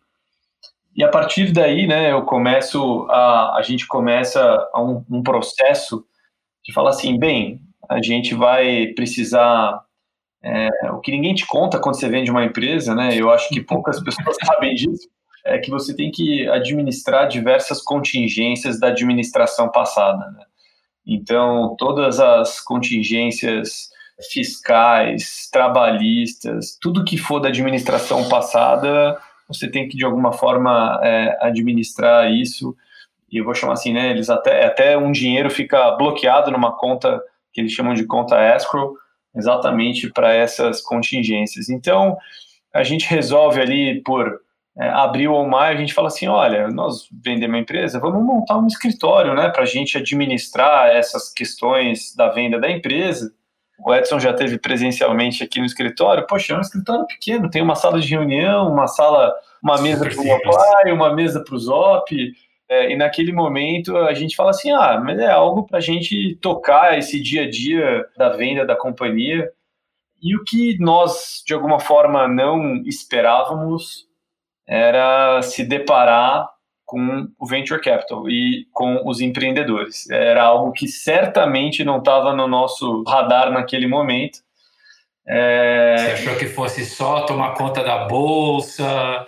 E a partir daí, né, eu começo a, a gente começa a um, um processo de falar assim, bem, a gente vai precisar é, o que ninguém te conta quando você vende uma empresa, né? Eu acho que poucas pessoas sabem disso. É que você tem que administrar diversas contingências da administração passada. Né? Então, todas as contingências fiscais, trabalhistas, tudo que for da administração passada, você tem que de alguma forma é, administrar isso. E eu vou chamar assim, né? Eles até até um dinheiro fica bloqueado numa conta que eles chamam de conta escrow exatamente para essas contingências. Então, a gente resolve ali por é, abril ou maio, a gente fala assim, olha, nós vendemos uma empresa, vamos montar um escritório, né, para a gente administrar essas questões da venda da empresa. O Edson já teve presencialmente aqui no escritório. Poxa, é um escritório pequeno, tem uma sala de reunião, uma sala, uma mesa para o pai, uma mesa para o Zop, é, e naquele momento a gente fala assim: ah, mas é algo para a gente tocar esse dia a dia da venda da companhia. E o que nós, de alguma forma, não esperávamos era se deparar com o venture capital e com os empreendedores. Era algo que certamente não estava no nosso radar naquele momento. É... Você achou que fosse só tomar conta da bolsa,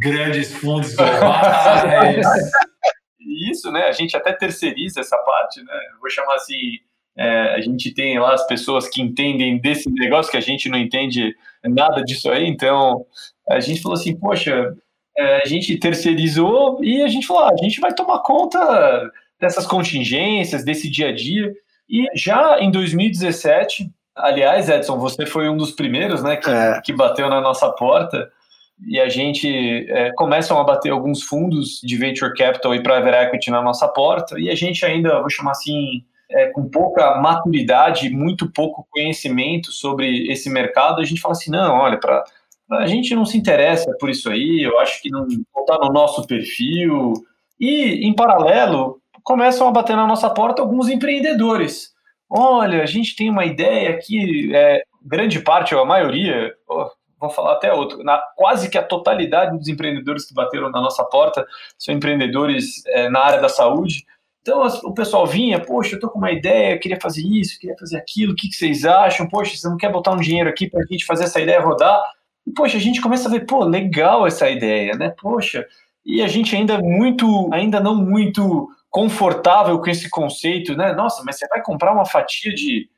grandes fundos globais. Isso, né? A gente até terceiriza essa parte, né? vou chamar assim. É, a gente tem lá as pessoas que entendem desse negócio que a gente não entende nada disso aí, então a gente falou assim, poxa, é, a gente terceirizou e a gente falou, ah, a gente vai tomar conta dessas contingências, desse dia a dia. E já em 2017, aliás, Edson, você foi um dos primeiros, né, que, é. que bateu na nossa porta e a gente é, começam a bater alguns fundos de venture capital e private equity na nossa porta e a gente ainda, vou chamar assim, é, com pouca maturidade, muito pouco conhecimento sobre esse mercado, a gente fala assim, não, olha, para a gente não se interessa por isso aí, eu acho que não está no nosso perfil. E, em paralelo, começam a bater na nossa porta alguns empreendedores. Olha, a gente tem uma ideia aqui, é, grande parte, ou a maioria, oh, vou falar até outro, na, quase que a totalidade dos empreendedores que bateram na nossa porta são empreendedores é, na área da saúde. Então o pessoal vinha, poxa, eu tô com uma ideia, queria fazer isso, queria fazer aquilo, o que, que vocês acham? Poxa, você não quer botar um dinheiro aqui para a gente fazer essa ideia rodar? E, poxa, a gente começa a ver, pô, legal essa ideia, né? Poxa, e a gente ainda muito, ainda não muito confortável com esse conceito, né? Nossa, mas você vai comprar uma fatia de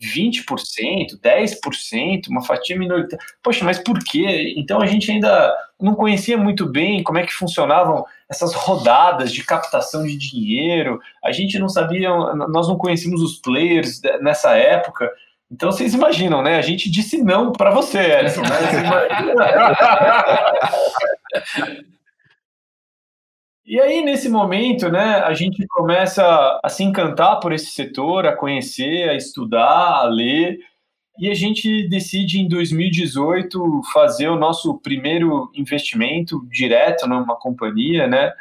20%, 10%, uma fatia minoritária. Poxa, mas por quê? Então a gente ainda não conhecia muito bem como é que funcionavam essas rodadas de captação de dinheiro. A gente não sabia, nós não conhecíamos os players nessa época. Então vocês imaginam, né? A gente disse não para você, Edson. Né? E aí, nesse momento, né, a gente começa a se encantar por esse setor, a conhecer, a estudar, a ler, e a gente decide em 2018 fazer o nosso primeiro investimento direto numa companhia, né,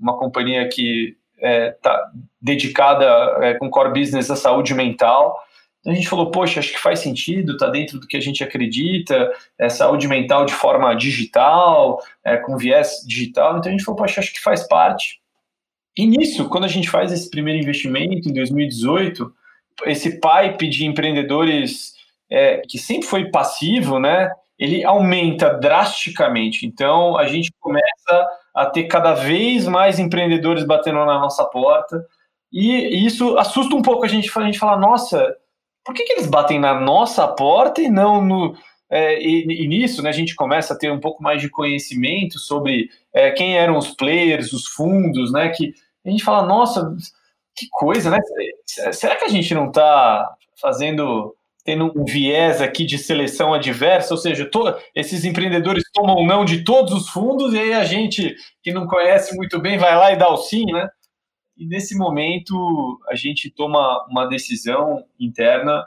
uma companhia que está é, tá dedicada é, com core business à saúde mental, então a gente falou, poxa, acho que faz sentido, está dentro do que a gente acredita, é saúde mental de forma digital, é, com viés digital. Então a gente falou, poxa, acho que faz parte. E nisso, quando a gente faz esse primeiro investimento em 2018, esse pipe de empreendedores é, que sempre foi passivo, né? Ele aumenta drasticamente. Então a gente começa a ter cada vez mais empreendedores batendo na nossa porta. E isso assusta um pouco a gente. A gente fala, nossa, por que, que eles batem na nossa porta e não no. É, e, e, nisso né, a gente começa a ter um pouco mais de conhecimento sobre é, quem eram os players, os fundos, né? Que a gente fala, nossa, que coisa, né? Será que a gente não está fazendo tendo um viés aqui de seleção adversa, ou seja, to, esses empreendedores tomam não de todos os fundos e aí a gente que não conhece muito bem vai lá e dá o sim, né? E nesse momento a gente toma uma decisão interna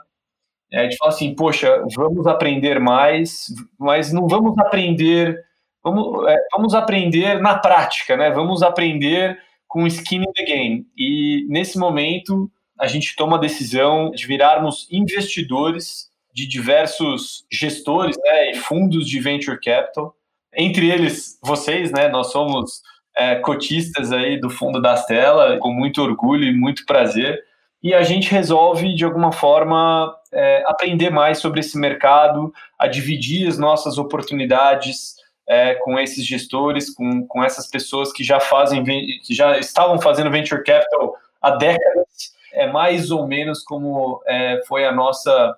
é, de falar assim, poxa, vamos aprender mais, mas não vamos aprender, vamos, é, vamos aprender na prática, né? Vamos aprender com skin in the game. E nesse momento a gente toma a decisão de virarmos investidores de diversos gestores né, e fundos de venture capital, entre eles vocês, né? Nós somos é, cotistas aí do fundo da tela, com muito orgulho e muito prazer. E a gente resolve, de alguma forma, é, aprender mais sobre esse mercado, a dividir as nossas oportunidades é, com esses gestores, com, com essas pessoas que já fazem, já estavam fazendo venture capital há décadas. É mais ou menos como é, foi a nossa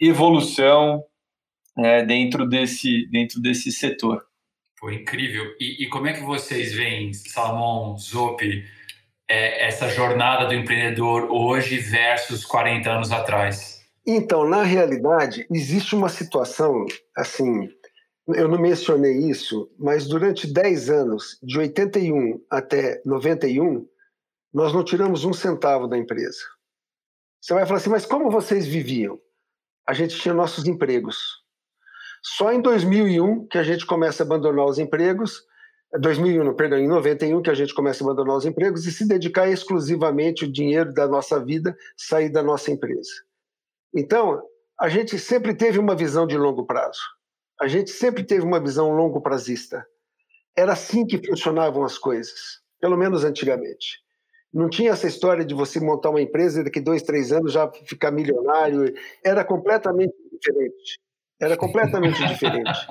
evolução é, dentro, desse, dentro desse setor. Foi incrível. E, e, como é que vocês veem, Salomão, Zop, é, essa jornada do empreendedor hoje versus 40 anos atrás? Então, na realidade, existe uma situação, assim, eu não mencionei isso, mas durante 10 anos, de 81 até 91, nós não tiramos um centavo da empresa. Você vai falar assim, mas como vocês viviam? A gente tinha nossos empregos. Só em 2001 que a gente começa a abandonar os empregos, 2001, perdão, em 91 que a gente começa a abandonar os empregos e se dedicar exclusivamente o dinheiro da nossa vida sair da nossa empresa. Então, a gente sempre teve uma visão de longo prazo. A gente sempre teve uma visão longo prazista. Era assim que funcionavam as coisas, pelo menos antigamente. Não tinha essa história de você montar uma empresa e daqui dois, três anos já ficar milionário. Era completamente diferente. Era completamente diferente.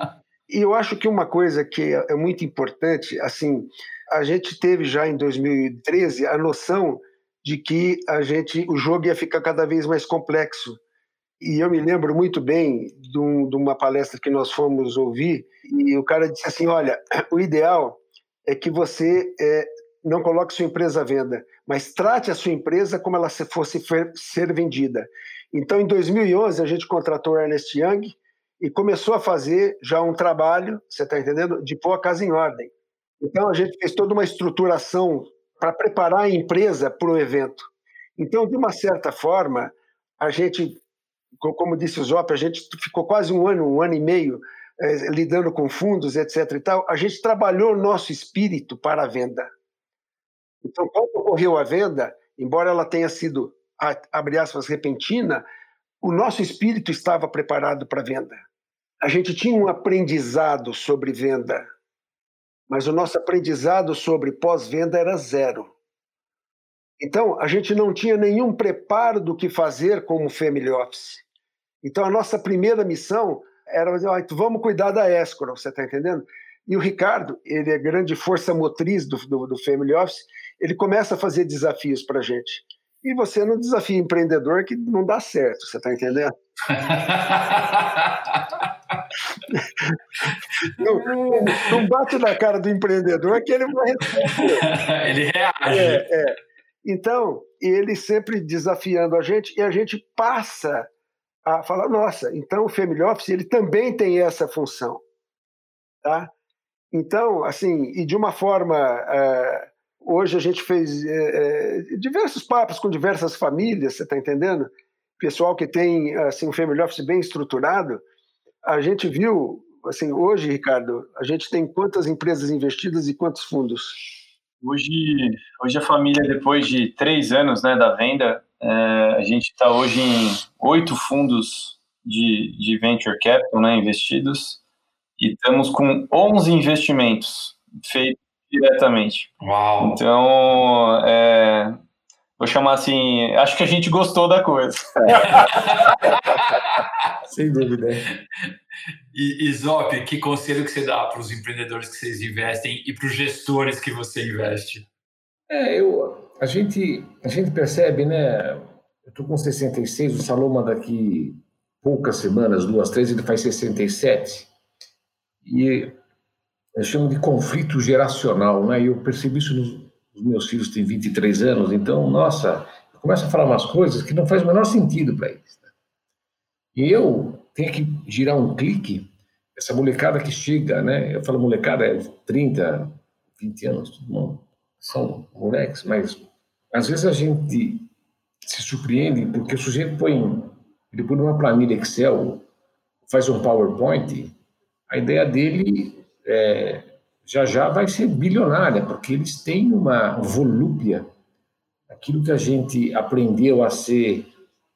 E eu acho que uma coisa que é, é muito importante, assim, a gente teve já em 2013 a noção de que a gente, o jogo ia ficar cada vez mais complexo. E eu me lembro muito bem de, um, de uma palestra que nós fomos ouvir, e o cara disse assim: olha, o ideal é que você é, não coloque sua empresa à venda, mas trate a sua empresa como ela fosse ser vendida. Então, em 2011, a gente contratou Ernest Young e começou a fazer já um trabalho, você está entendendo, de pôr a casa em ordem. Então, a gente fez toda uma estruturação para preparar a empresa para o evento. Então, de uma certa forma, a gente, como disse o Zop, a gente ficou quase um ano, um ano e meio eh, lidando com fundos, etc. e tal. A gente trabalhou o nosso espírito para a venda. Então, quando ocorreu a venda, embora ela tenha sido, abre aspas, repentina, o nosso espírito estava preparado para a venda. A gente tinha um aprendizado sobre venda, mas o nosso aprendizado sobre pós-venda era zero. Então, a gente não tinha nenhum preparo do que fazer como family office. Então, a nossa primeira missão era dizer, ah, vamos cuidar da escrow, você está entendendo? E o Ricardo, ele é grande força motriz do, do, do family office, ele começa a fazer desafios para a gente. E você não desafia empreendedor que não dá certo, você está entendendo? não, não, bate na cara do empreendedor que ele vai responder. ele reage. É, é. Então, ele sempre desafiando a gente e a gente passa a falar, nossa, então o Family Office ele também tem essa função, tá? Então, assim, e de uma forma é, Hoje a gente fez é, é, diversos papos com diversas famílias, você está entendendo? Pessoal que tem assim, um family office bem estruturado. A gente viu, assim, hoje, Ricardo, a gente tem quantas empresas investidas e quantos fundos? Hoje, hoje a família, depois de três anos né, da venda, é, a gente está hoje em oito fundos de, de venture capital né, investidos e estamos com 11 investimentos feitos diretamente. Uau! Então, é, vou chamar assim, acho que a gente gostou da coisa. Sem dúvida. E, e Zop, que conselho que você dá para os empreendedores que vocês investem e para os gestores que você investe? É, eu, a, gente, a gente percebe, né? Eu estou com 66, o Saloma daqui poucas semanas, duas, três, ele faz 67. E eu chamo de conflito geracional, né? E eu percebi isso nos, nos meus filhos têm 23 anos, então, nossa, eu começo a falar umas coisas que não faz o menor sentido para eles. Né? E eu tenho que girar um clique, essa molecada que chega, né? Eu falo molecada, é 30, 20 anos, não, são moleques, mas às vezes a gente se surpreende porque o sujeito põe, ele põe uma planilha Excel, faz um PowerPoint, a ideia dele é, já já vai ser bilionária, porque eles têm uma volúpia. Aquilo que a gente aprendeu a ser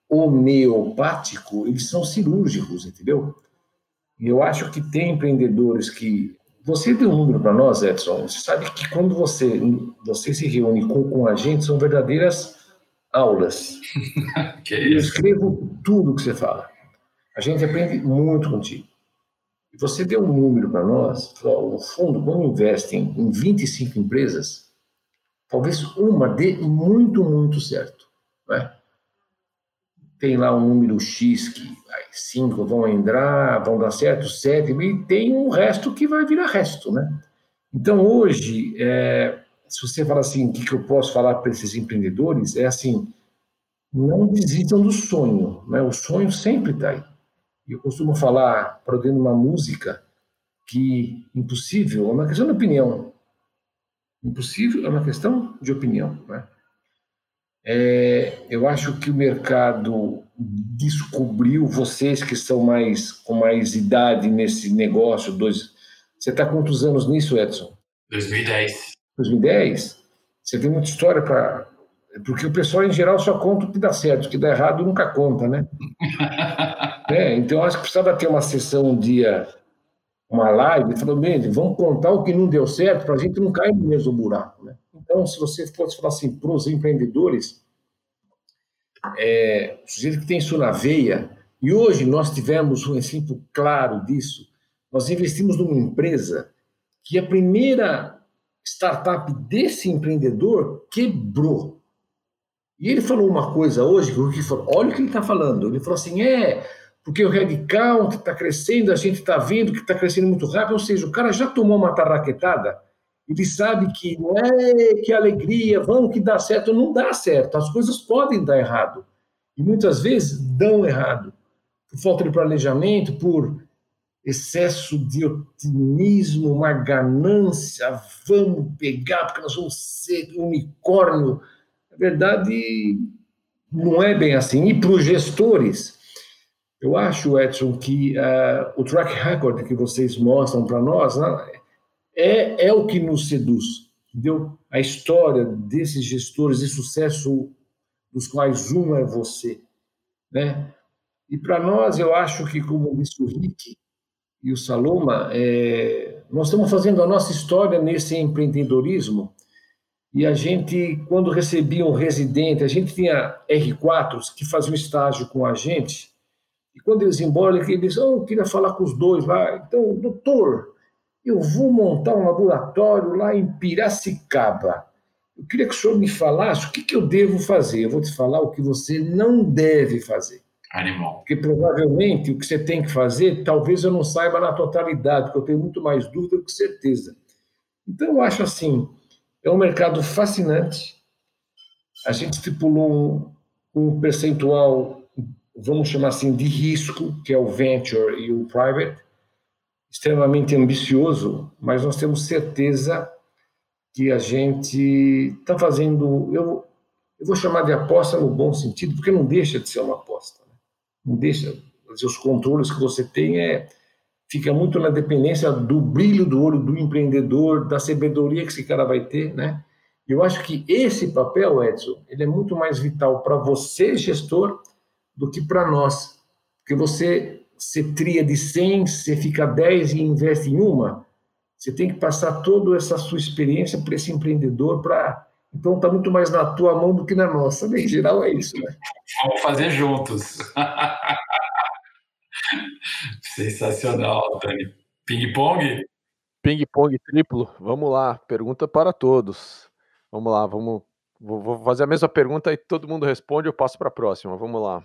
homeopático, eles são cirúrgicos, entendeu? E eu acho que tem empreendedores que. Você deu um número para nós, Edson. Você sabe que quando você, você se reúne com, com a gente, são verdadeiras aulas. eu escrevo tudo que você fala. A gente aprende muito contigo. Você deu um número para nós, o fundo, quando investe em 25 empresas, talvez uma dê muito, muito certo. Né? Tem lá um número X que cinco vão entrar, vão dar certo, sete, e tem um resto que vai virar resto. Né? Então, hoje, é, se você fala assim, o que, que eu posso falar para esses empreendedores, é assim, não desistam do sonho. Né? O sonho sempre está aí. Eu costumo falar, produzindo uma música, que impossível é uma questão de opinião. Impossível é uma questão de opinião. Né? É, eu acho que o mercado descobriu vocês que são mais com mais idade nesse negócio. Dois, você está quantos anos nisso, Edson? 2010. 2010? Você tem muita história para porque o pessoal, em geral, só conta o que dá certo, o que dá errado nunca conta, né? é, então, acho que precisava ter uma sessão um dia, uma live, falou, bem, vamos contar o que não deu certo para a gente não cair no mesmo buraco, né? Então, se você fosse falar assim para os empreendedores, é, o sujeito que tem isso na veia, e hoje nós tivemos um exemplo claro disso, nós investimos numa empresa que a primeira startup desse empreendedor quebrou. E ele falou uma coisa hoje, que falou, olha o que ele está falando. Ele falou assim, é, porque o headcount está crescendo, a gente está vendo que está crescendo muito rápido, ou seja, o cara já tomou uma tarraquetada Ele sabe que não é que alegria, vamos que dá certo, não dá certo. As coisas podem dar errado. E muitas vezes dão errado. Por falta de planejamento, por excesso de otimismo, uma ganância, vamos pegar porque nós vamos ser unicórnio. Na verdade, não é bem assim. E para os gestores, eu acho, Edson, que uh, o track record que vocês mostram para nós né, é, é o que nos seduz. Entendeu? A história desses gestores de sucesso, dos quais um é você. Né? E para nós, eu acho que, como o Rick e o Saloma, é, nós estamos fazendo a nossa história nesse empreendedorismo. E a gente, quando recebia um residente, a gente tinha R4s que faziam estágio com a gente e quando eles iam embora, ele disse: oh, Eu queria falar com os dois lá. Então, doutor, eu vou montar um laboratório lá em Piracicaba. Eu queria que o senhor me falasse o que, que eu devo fazer. Eu vou te falar o que você não deve fazer. Animal. Porque provavelmente o que você tem que fazer, talvez eu não saiba na totalidade, porque eu tenho muito mais dúvida do que certeza. Então, eu acho assim: é um mercado fascinante. A gente estipulou um, um percentual vamos chamar assim, de risco, que é o venture e o private, extremamente ambicioso, mas nós temos certeza que a gente está fazendo, eu, eu vou chamar de aposta no bom sentido, porque não deixa de ser uma aposta. Né? Não deixa, os controles que você tem é fica muito na dependência do brilho do olho do empreendedor, da sabedoria que esse cara vai ter, né? Eu acho que esse papel, Edson, ele é muito mais vital para você, gestor, do que para nós. Porque você, você tria de 100, você fica 10 e investe em uma, você tem que passar toda essa sua experiência para esse empreendedor para então está muito mais na tua mão do que na nossa. Em geral é isso, né? Vamos fazer juntos. Sensacional, Dani. Ping-pong? Ping-pong triplo. Vamos lá. Pergunta para todos. Vamos lá, vamos. Vou fazer a mesma pergunta e todo mundo responde. Eu passo para a próxima. Vamos lá.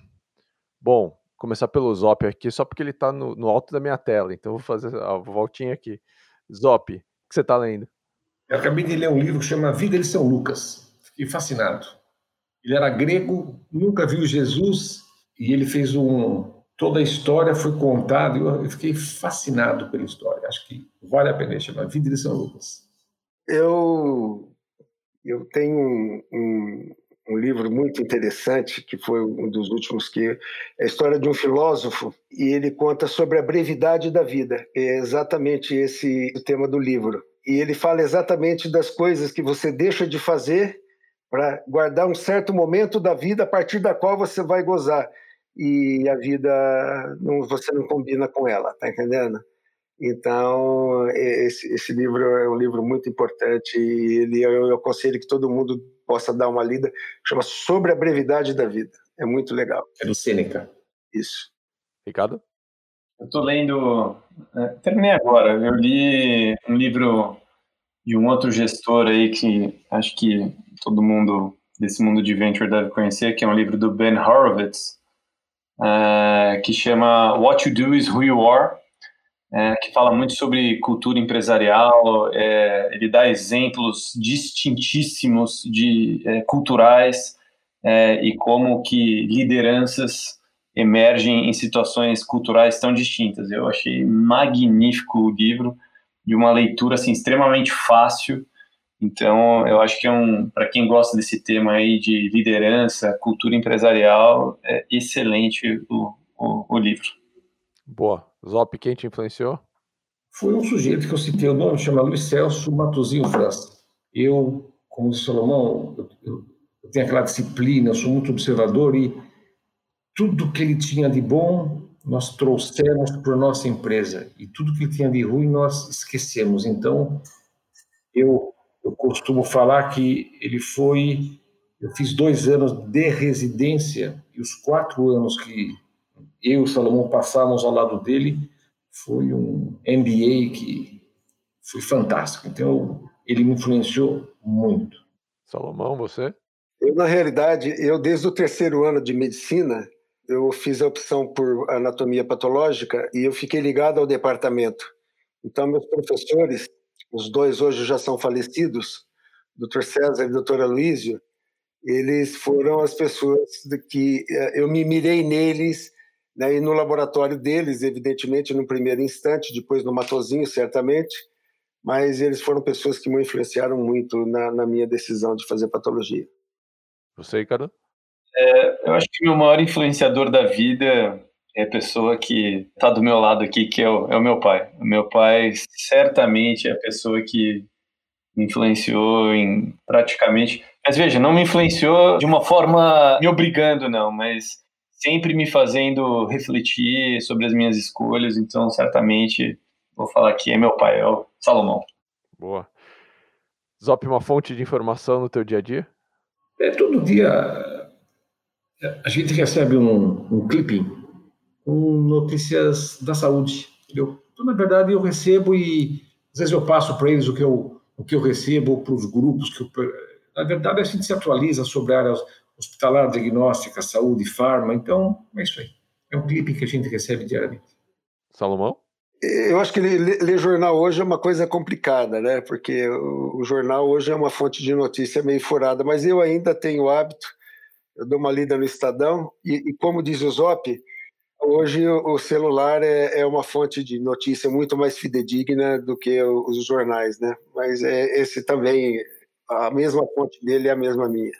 Bom, começar pelo Zop aqui, só porque ele está no, no, alto da minha tela. Então, vou fazer a voltinha aqui. Zop, o que você está lendo? Eu acabei de ler um livro que chama Vida de São Lucas. Fiquei fascinado. Ele era grego, nunca viu Jesus, e ele fez um. Toda a história foi contada, e eu fiquei fascinado pela história. Acho que vale a pena chamar Vida de São Lucas. Eu, eu tenho um, um um livro muito interessante, que foi um dos últimos, que é a história de um filósofo, e ele conta sobre a brevidade da vida. É exatamente esse o tema do livro. E ele fala exatamente das coisas que você deixa de fazer para guardar um certo momento da vida a partir da qual você vai gozar. E a vida, não, você não combina com ela, tá entendendo? Então, esse, esse, livro é um livro muito importante e ele, eu, eu aconselho que todo mundo possa dar uma lida. Chama Sobre a Brevidade da Vida. É muito legal. É do Sêneca. Isso. Ricardo? Eu estou lendo. É, terminei agora. Eu li um livro de um outro gestor aí que acho que todo mundo desse mundo de venture deve conhecer, que é um livro do Ben Horowitz, é, que chama What You Do Is Who You Are é, que fala muito sobre cultura empresarial. É, ele dá exemplos distintíssimos de é, culturais é, e como que lideranças emergem em situações culturais tão distintas. Eu achei magnífico o livro, de uma leitura assim extremamente fácil. Então, eu acho que é um para quem gosta desse tema aí de liderança, cultura empresarial, é excelente o, o, o livro. Boa. Zop, quem te influenciou? Foi um sujeito que eu citei o nome, chama Luiz Celso Matosinho França. Eu, como disse Salomão, eu, tenho aquela disciplina, eu sou muito observador e tudo que ele tinha de bom nós trouxemos para a nossa empresa e tudo que ele tinha de ruim nós esquecemos. Então, eu, eu costumo falar que ele foi. Eu fiz dois anos de residência e os quatro anos que eu e o Salomão passamos ao lado dele, foi um MBA que foi fantástico. Então, ele me influenciou muito. Salomão, você? Eu, na realidade, eu desde o terceiro ano de medicina, eu fiz a opção por anatomia patológica e eu fiquei ligado ao departamento. Então, meus professores, os dois hoje já são falecidos, Dr. César e Dr. Aloysio, eles foram as pessoas que eh, eu me mirei neles né, e no laboratório deles, evidentemente, no primeiro instante, depois no Matozinho, certamente, mas eles foram pessoas que me influenciaram muito na, na minha decisão de fazer patologia. Você, Ricardo? É, eu acho que o meu maior influenciador da vida é a pessoa que está do meu lado aqui, que é o, é o meu pai. O meu pai certamente é a pessoa que me influenciou em praticamente. Mas veja, não me influenciou de uma forma me obrigando, não, mas sempre me fazendo refletir sobre as minhas escolhas. Então, certamente, vou falar que é meu pai, é o Salomão. Boa. Zop, uma fonte de informação no teu dia a dia? É, todo dia a gente recebe um, um clipping com notícias da saúde. Entendeu? Então, na verdade, eu recebo e às vezes eu passo para eles o que eu o que eu recebo para os grupos que eu, na verdade a gente se atualiza sobre a área hospitalar, diagnóstica, saúde, farma, então é isso aí. É um clipe que a gente recebe diariamente. Salomão? Eu acho que ler, ler, jornal hoje é uma coisa complicada, né? Porque o, o, jornal hoje é uma fonte de notícia meio furada, mas eu ainda tenho o hábito, eu dou uma lida no Estadão, e, e como diz o Zop, Hoje o celular é, é, uma fonte de notícia muito mais fidedigna do que os jornais, né? Mas é, esse também, a mesma fonte dele é a mesma minha.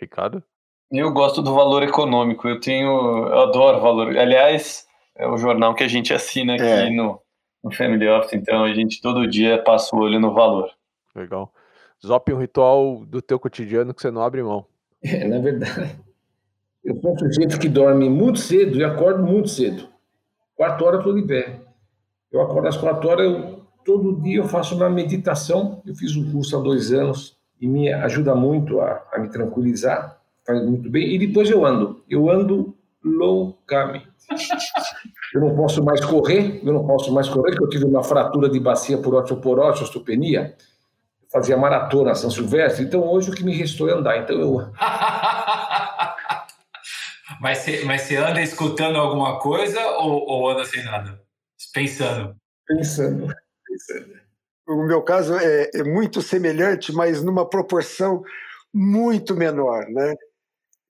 Ricardo? Eu gosto do valor econômico, eu tenho, eu adoro valor. Aliás, é o jornal que a gente assina aqui é. no, no Family Office, então a gente todo dia passa o olho no valor. Legal. Zop, um ritual do teu cotidiano que você não abre mão. É, na verdade, eu sou um sujeito que dorme muito cedo e acordo muito cedo. Quatro horas estou de pé. Eu acordo às quatro horas, eu, todo dia eu faço uma meditação. Eu fiz um curso há dois anos e me ajuda muito a, a me tranquilizar, faz muito bem. E depois eu ando. Eu ando loucamente. Eu não posso mais correr, eu não posso mais correr, porque eu tive uma fratura de bacia por osteoporose, osteopenia. Eu fazia maratona São Silvestre, então hoje o que me restou é andar. Então eu. Mas você, mas você anda escutando alguma coisa ou, ou anda sem nada? Pensando? Pensando. Pensando. O meu caso é, é muito semelhante, mas numa proporção muito menor, né?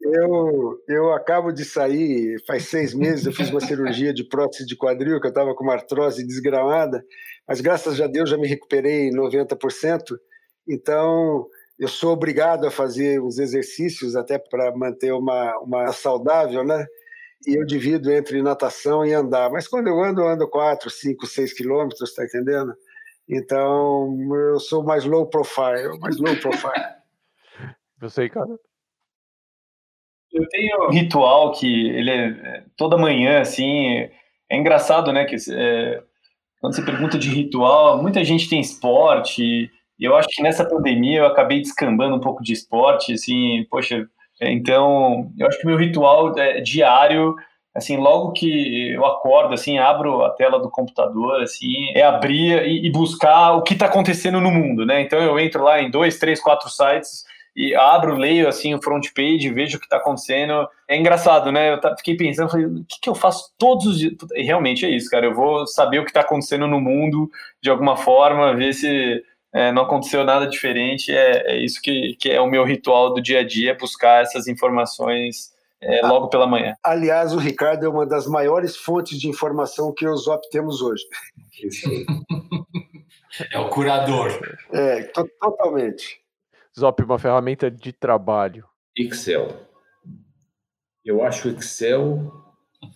Eu, eu acabo de sair, faz seis meses, eu fiz uma cirurgia de prótese de quadril, que eu estava com uma artrose desgramada, mas graças a Deus já me recuperei 90%. Então, eu sou obrigado a fazer os exercícios até para manter uma, uma saudável, né? E eu divido entre natação e andar. Mas quando eu ando, eu ando 4, 5, 6 quilômetros, tá entendendo? Então, eu sou mais low profile, mais low profile. Você, cara? Eu tenho um ritual que ele é toda manhã, assim, é engraçado, né? Que é, quando você pergunta de ritual, muita gente tem esporte, e eu acho que nessa pandemia eu acabei descambando um pouco de esporte, assim, poxa, então eu acho que meu ritual é diário, assim, logo que eu acordo, assim, abro a tela do computador, assim, é abrir e, e buscar o que está acontecendo no mundo, né? Então eu entro lá em dois, três, quatro sites e abro, leio assim o front page, vejo o que está acontecendo. É engraçado, né? Eu fiquei pensando, falei, o que, que eu faço todos os dias? E realmente é isso, cara. Eu vou saber o que está acontecendo no mundo de alguma forma, ver se é, não aconteceu nada diferente. É, é, isso que, que é o meu ritual do dia a dia, buscar essas informações é, ah, logo pela manhã. Aliás, o Ricardo é uma das maiores fontes de informação que os temos hoje. é o curador. É, totalmente. Zop, uma ferramenta de trabalho. Excel. Eu acho o Excel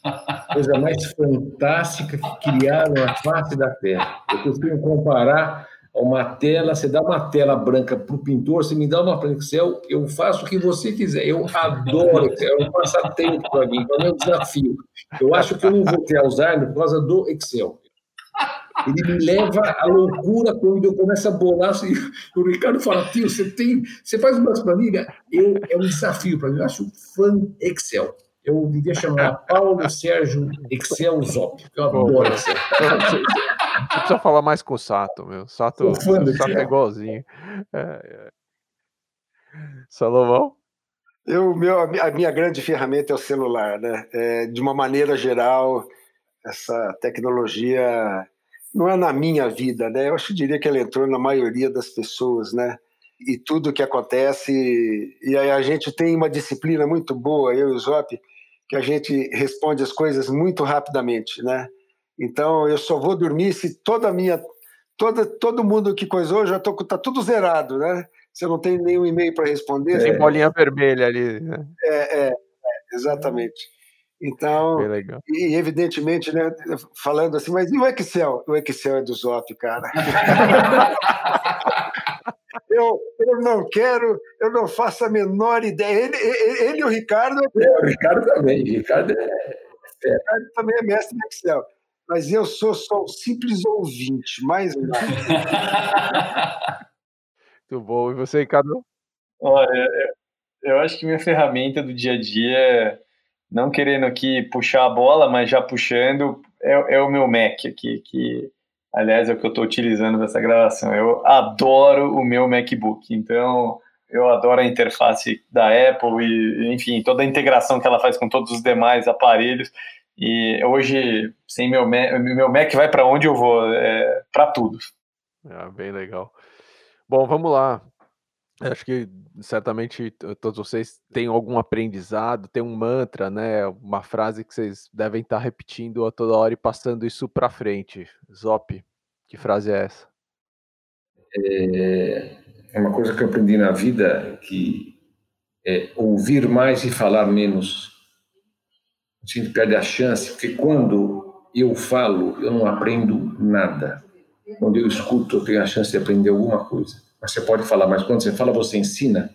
a coisa mais fantástica que criaram a face da Terra. Eu costumo comparar uma tela, você dá uma tela branca para o pintor, você me dá uma Excel, eu faço o que você quiser. Eu adoro Excel, é um passatempo para mim, é um desafio. Eu acho que eu não vou ter Alzheimer por causa do Excel. Ele me leva à loucura quando eu começo a bolar. Assim, o Ricardo fala, tio, você tem. Você faz umas planilhas? Eu, é um desafio para mim. Eu acho fã Excel. Eu devia chamar Paulo Sérgio Excel Zop, eu adoro Excel. Você precisa falar mais com o Sato, meu. Sato, o Sato é igualzinho. É, é. Salomão? Eu, meu, a minha grande ferramenta é o celular, né? É, de uma maneira geral, essa tecnologia não é na minha vida, né? Eu acho que diria que ela entrou na maioria das pessoas, né? E tudo que acontece, e aí a gente tem uma disciplina muito boa, eu e o Zop, que a gente responde as coisas muito rapidamente, né? Então eu só vou dormir se toda a minha, toda, todo mundo que coisou já tô, tá tudo zerado, né? Se eu não tenho nenhum e-mail para responder. Tem bolinha vermelha ali. Né? É, é, é, exatamente. Então, e evidentemente, né, falando assim, mas e o Excel? O Excel é do Zop, cara. eu, eu não quero, eu não faço a menor ideia. Ele, ele, ele e o Ricardo. É, o Ricardo também. O Ricardo, é, é. o Ricardo também é mestre no Excel. Mas eu sou só um simples ouvinte, mais nada. Muito bom. E você, Ricardo? Olha, eu acho que minha ferramenta do dia a dia é não querendo aqui puxar a bola, mas já puxando, é, é o meu Mac aqui, que aliás é o que eu estou utilizando nessa gravação. Eu adoro o meu MacBook, então eu adoro a interface da Apple e, enfim, toda a integração que ela faz com todos os demais aparelhos. E hoje, sem meu Mac, meu Mac vai para onde eu vou, é, para tudo. Ah, bem legal. Bom, vamos lá. Acho que certamente todos vocês têm algum aprendizado, tem um mantra, né? Uma frase que vocês devem estar repetindo a toda hora e passando isso para frente. Zop, que frase é essa? É, é uma coisa que eu aprendi na vida que é ouvir mais e falar menos. A gente perde a chance, porque quando eu falo, eu não aprendo nada. Quando eu escuto, eu tenho a chance de aprender alguma coisa. Mas você pode falar, mas quando você fala, você ensina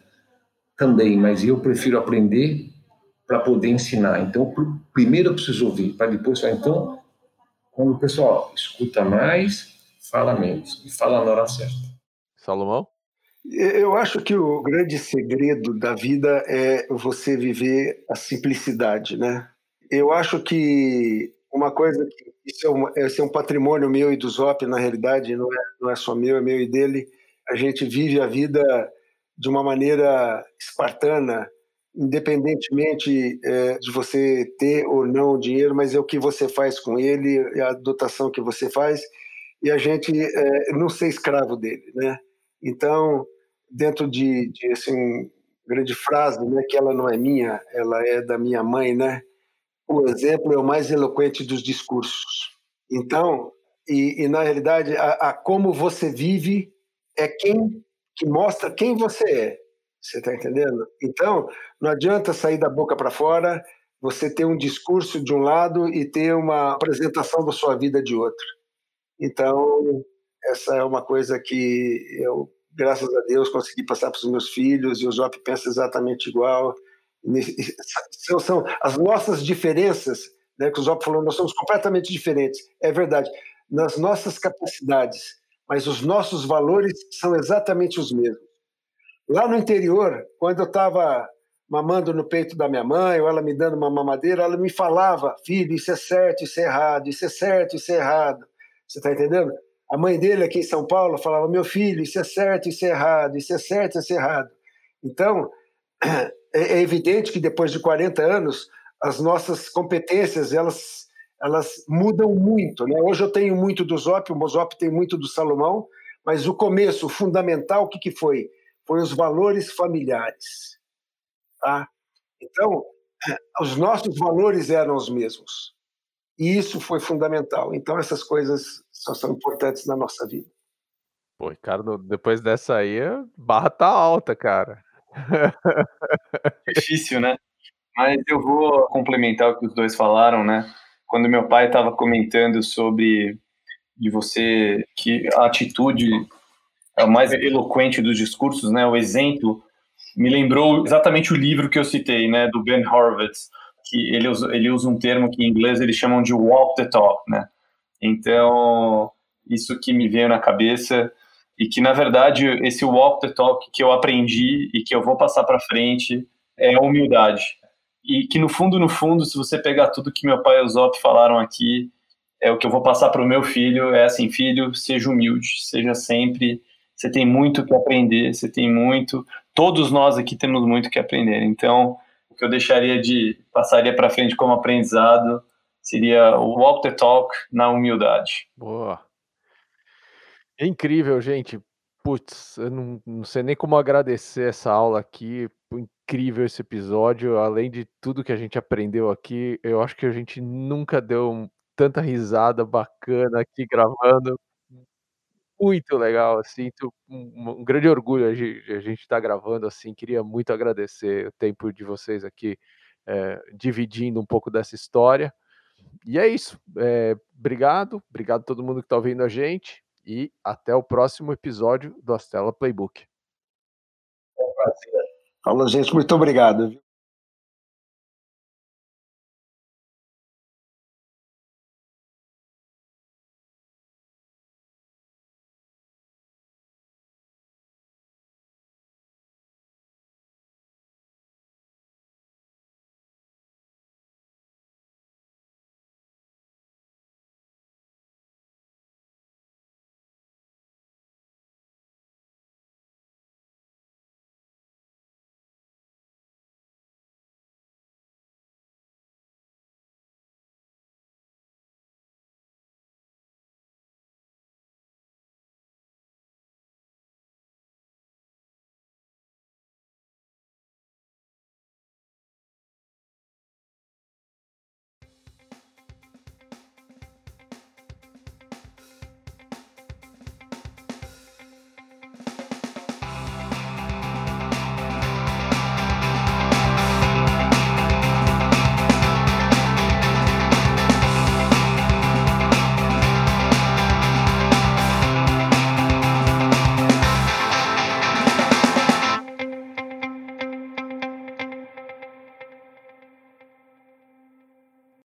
também. Mas eu prefiro aprender para poder ensinar. Então, primeiro eu preciso ouvir, para depois falar. Então, quando o pessoal escuta mais, fala menos e fala na hora certa. Salomão? Eu acho que o grande segredo da vida é você viver a simplicidade, né? Eu acho que uma coisa que isso é, um, esse é um patrimônio meu e do Zop, na realidade, não é, não é só meu, é meu e dele, a gente vive a vida de uma maneira espartana, independentemente é, de você ter ou não dinheiro, mas é o que você faz com ele, é a dotação que você faz, e a gente é, não ser escravo dele, né? Então, dentro de, de assim, grande frase, né, que ela não é minha, ela é da minha mãe, né? O exemplo é o mais eloquente dos discursos. Então, e, e na realidade, a, a como você vive é quem que mostra quem você é. Você está entendendo? Então, não adianta sair da boca para fora, você ter um discurso de um lado e ter uma apresentação da sua vida de outro. Então, essa é uma coisa que eu, graças a Deus, consegui passar para os meus filhos e o Zop pensa exatamente igual. São, são as nossas diferenças, né, que o Zop falou, nós somos completamente diferentes. É verdade. Nas nossas capacidades mas os nossos valores são exatamente os mesmos. Lá no interior, quando eu estava mamando no peito da minha mãe, ou ela me dando uma mamadeira, ela me falava: filho, isso é certo, isso é errado, isso é certo, isso é errado. Você está entendendo? A mãe dele aqui em São Paulo falava: meu filho, isso é certo, isso é errado, isso é certo, isso é errado. Então, é evidente que depois de 40 anos, as nossas competências elas elas mudam muito. Né? Hoje eu tenho muito do Zop, o Zop tem muito do Salomão, mas o começo, o fundamental, o que, que foi? Foi os valores familiares. Tá? Então, os nossos valores eram os mesmos. E isso foi fundamental. Então, essas coisas só são importantes na nossa vida. Pô, Ricardo, depois dessa aí, barra tá alta, cara. Difícil, né? Mas eu vou complementar o que os dois falaram, né? quando meu pai estava comentando sobre de você que a atitude é o mais eloquente dos discursos, né? O exemplo me lembrou exatamente o livro que eu citei, né? Do Ben Horowitz, que ele usa, ele usa um termo que em inglês eles chamam de walk the talk, né? Então isso que me veio na cabeça e que na verdade esse walk the talk que eu aprendi e que eu vou passar para frente é a humildade e que no fundo, no fundo, se você pegar tudo que meu pai e o Zop falaram aqui, é o que eu vou passar para o meu filho, é assim, filho, seja humilde, seja sempre, você tem muito que aprender, você tem muito, todos nós aqui temos muito que aprender, então, o que eu deixaria de, passaria para frente como aprendizado, seria o walk the talk na humildade. Boa. É incrível, gente. Putz, eu não, não sei nem como agradecer essa aula aqui. Incrível esse episódio. Além de tudo que a gente aprendeu aqui, eu acho que a gente nunca deu tanta risada bacana aqui gravando. Muito legal, sinto um, um grande orgulho gente, a gente estar tá gravando assim. Queria muito agradecer o tempo de vocês aqui, é, dividindo um pouco dessa história. E é isso. É, obrigado, obrigado a todo mundo que está ouvindo a gente e até o próximo episódio do Astela Playbook. Falou, gente, muito obrigado.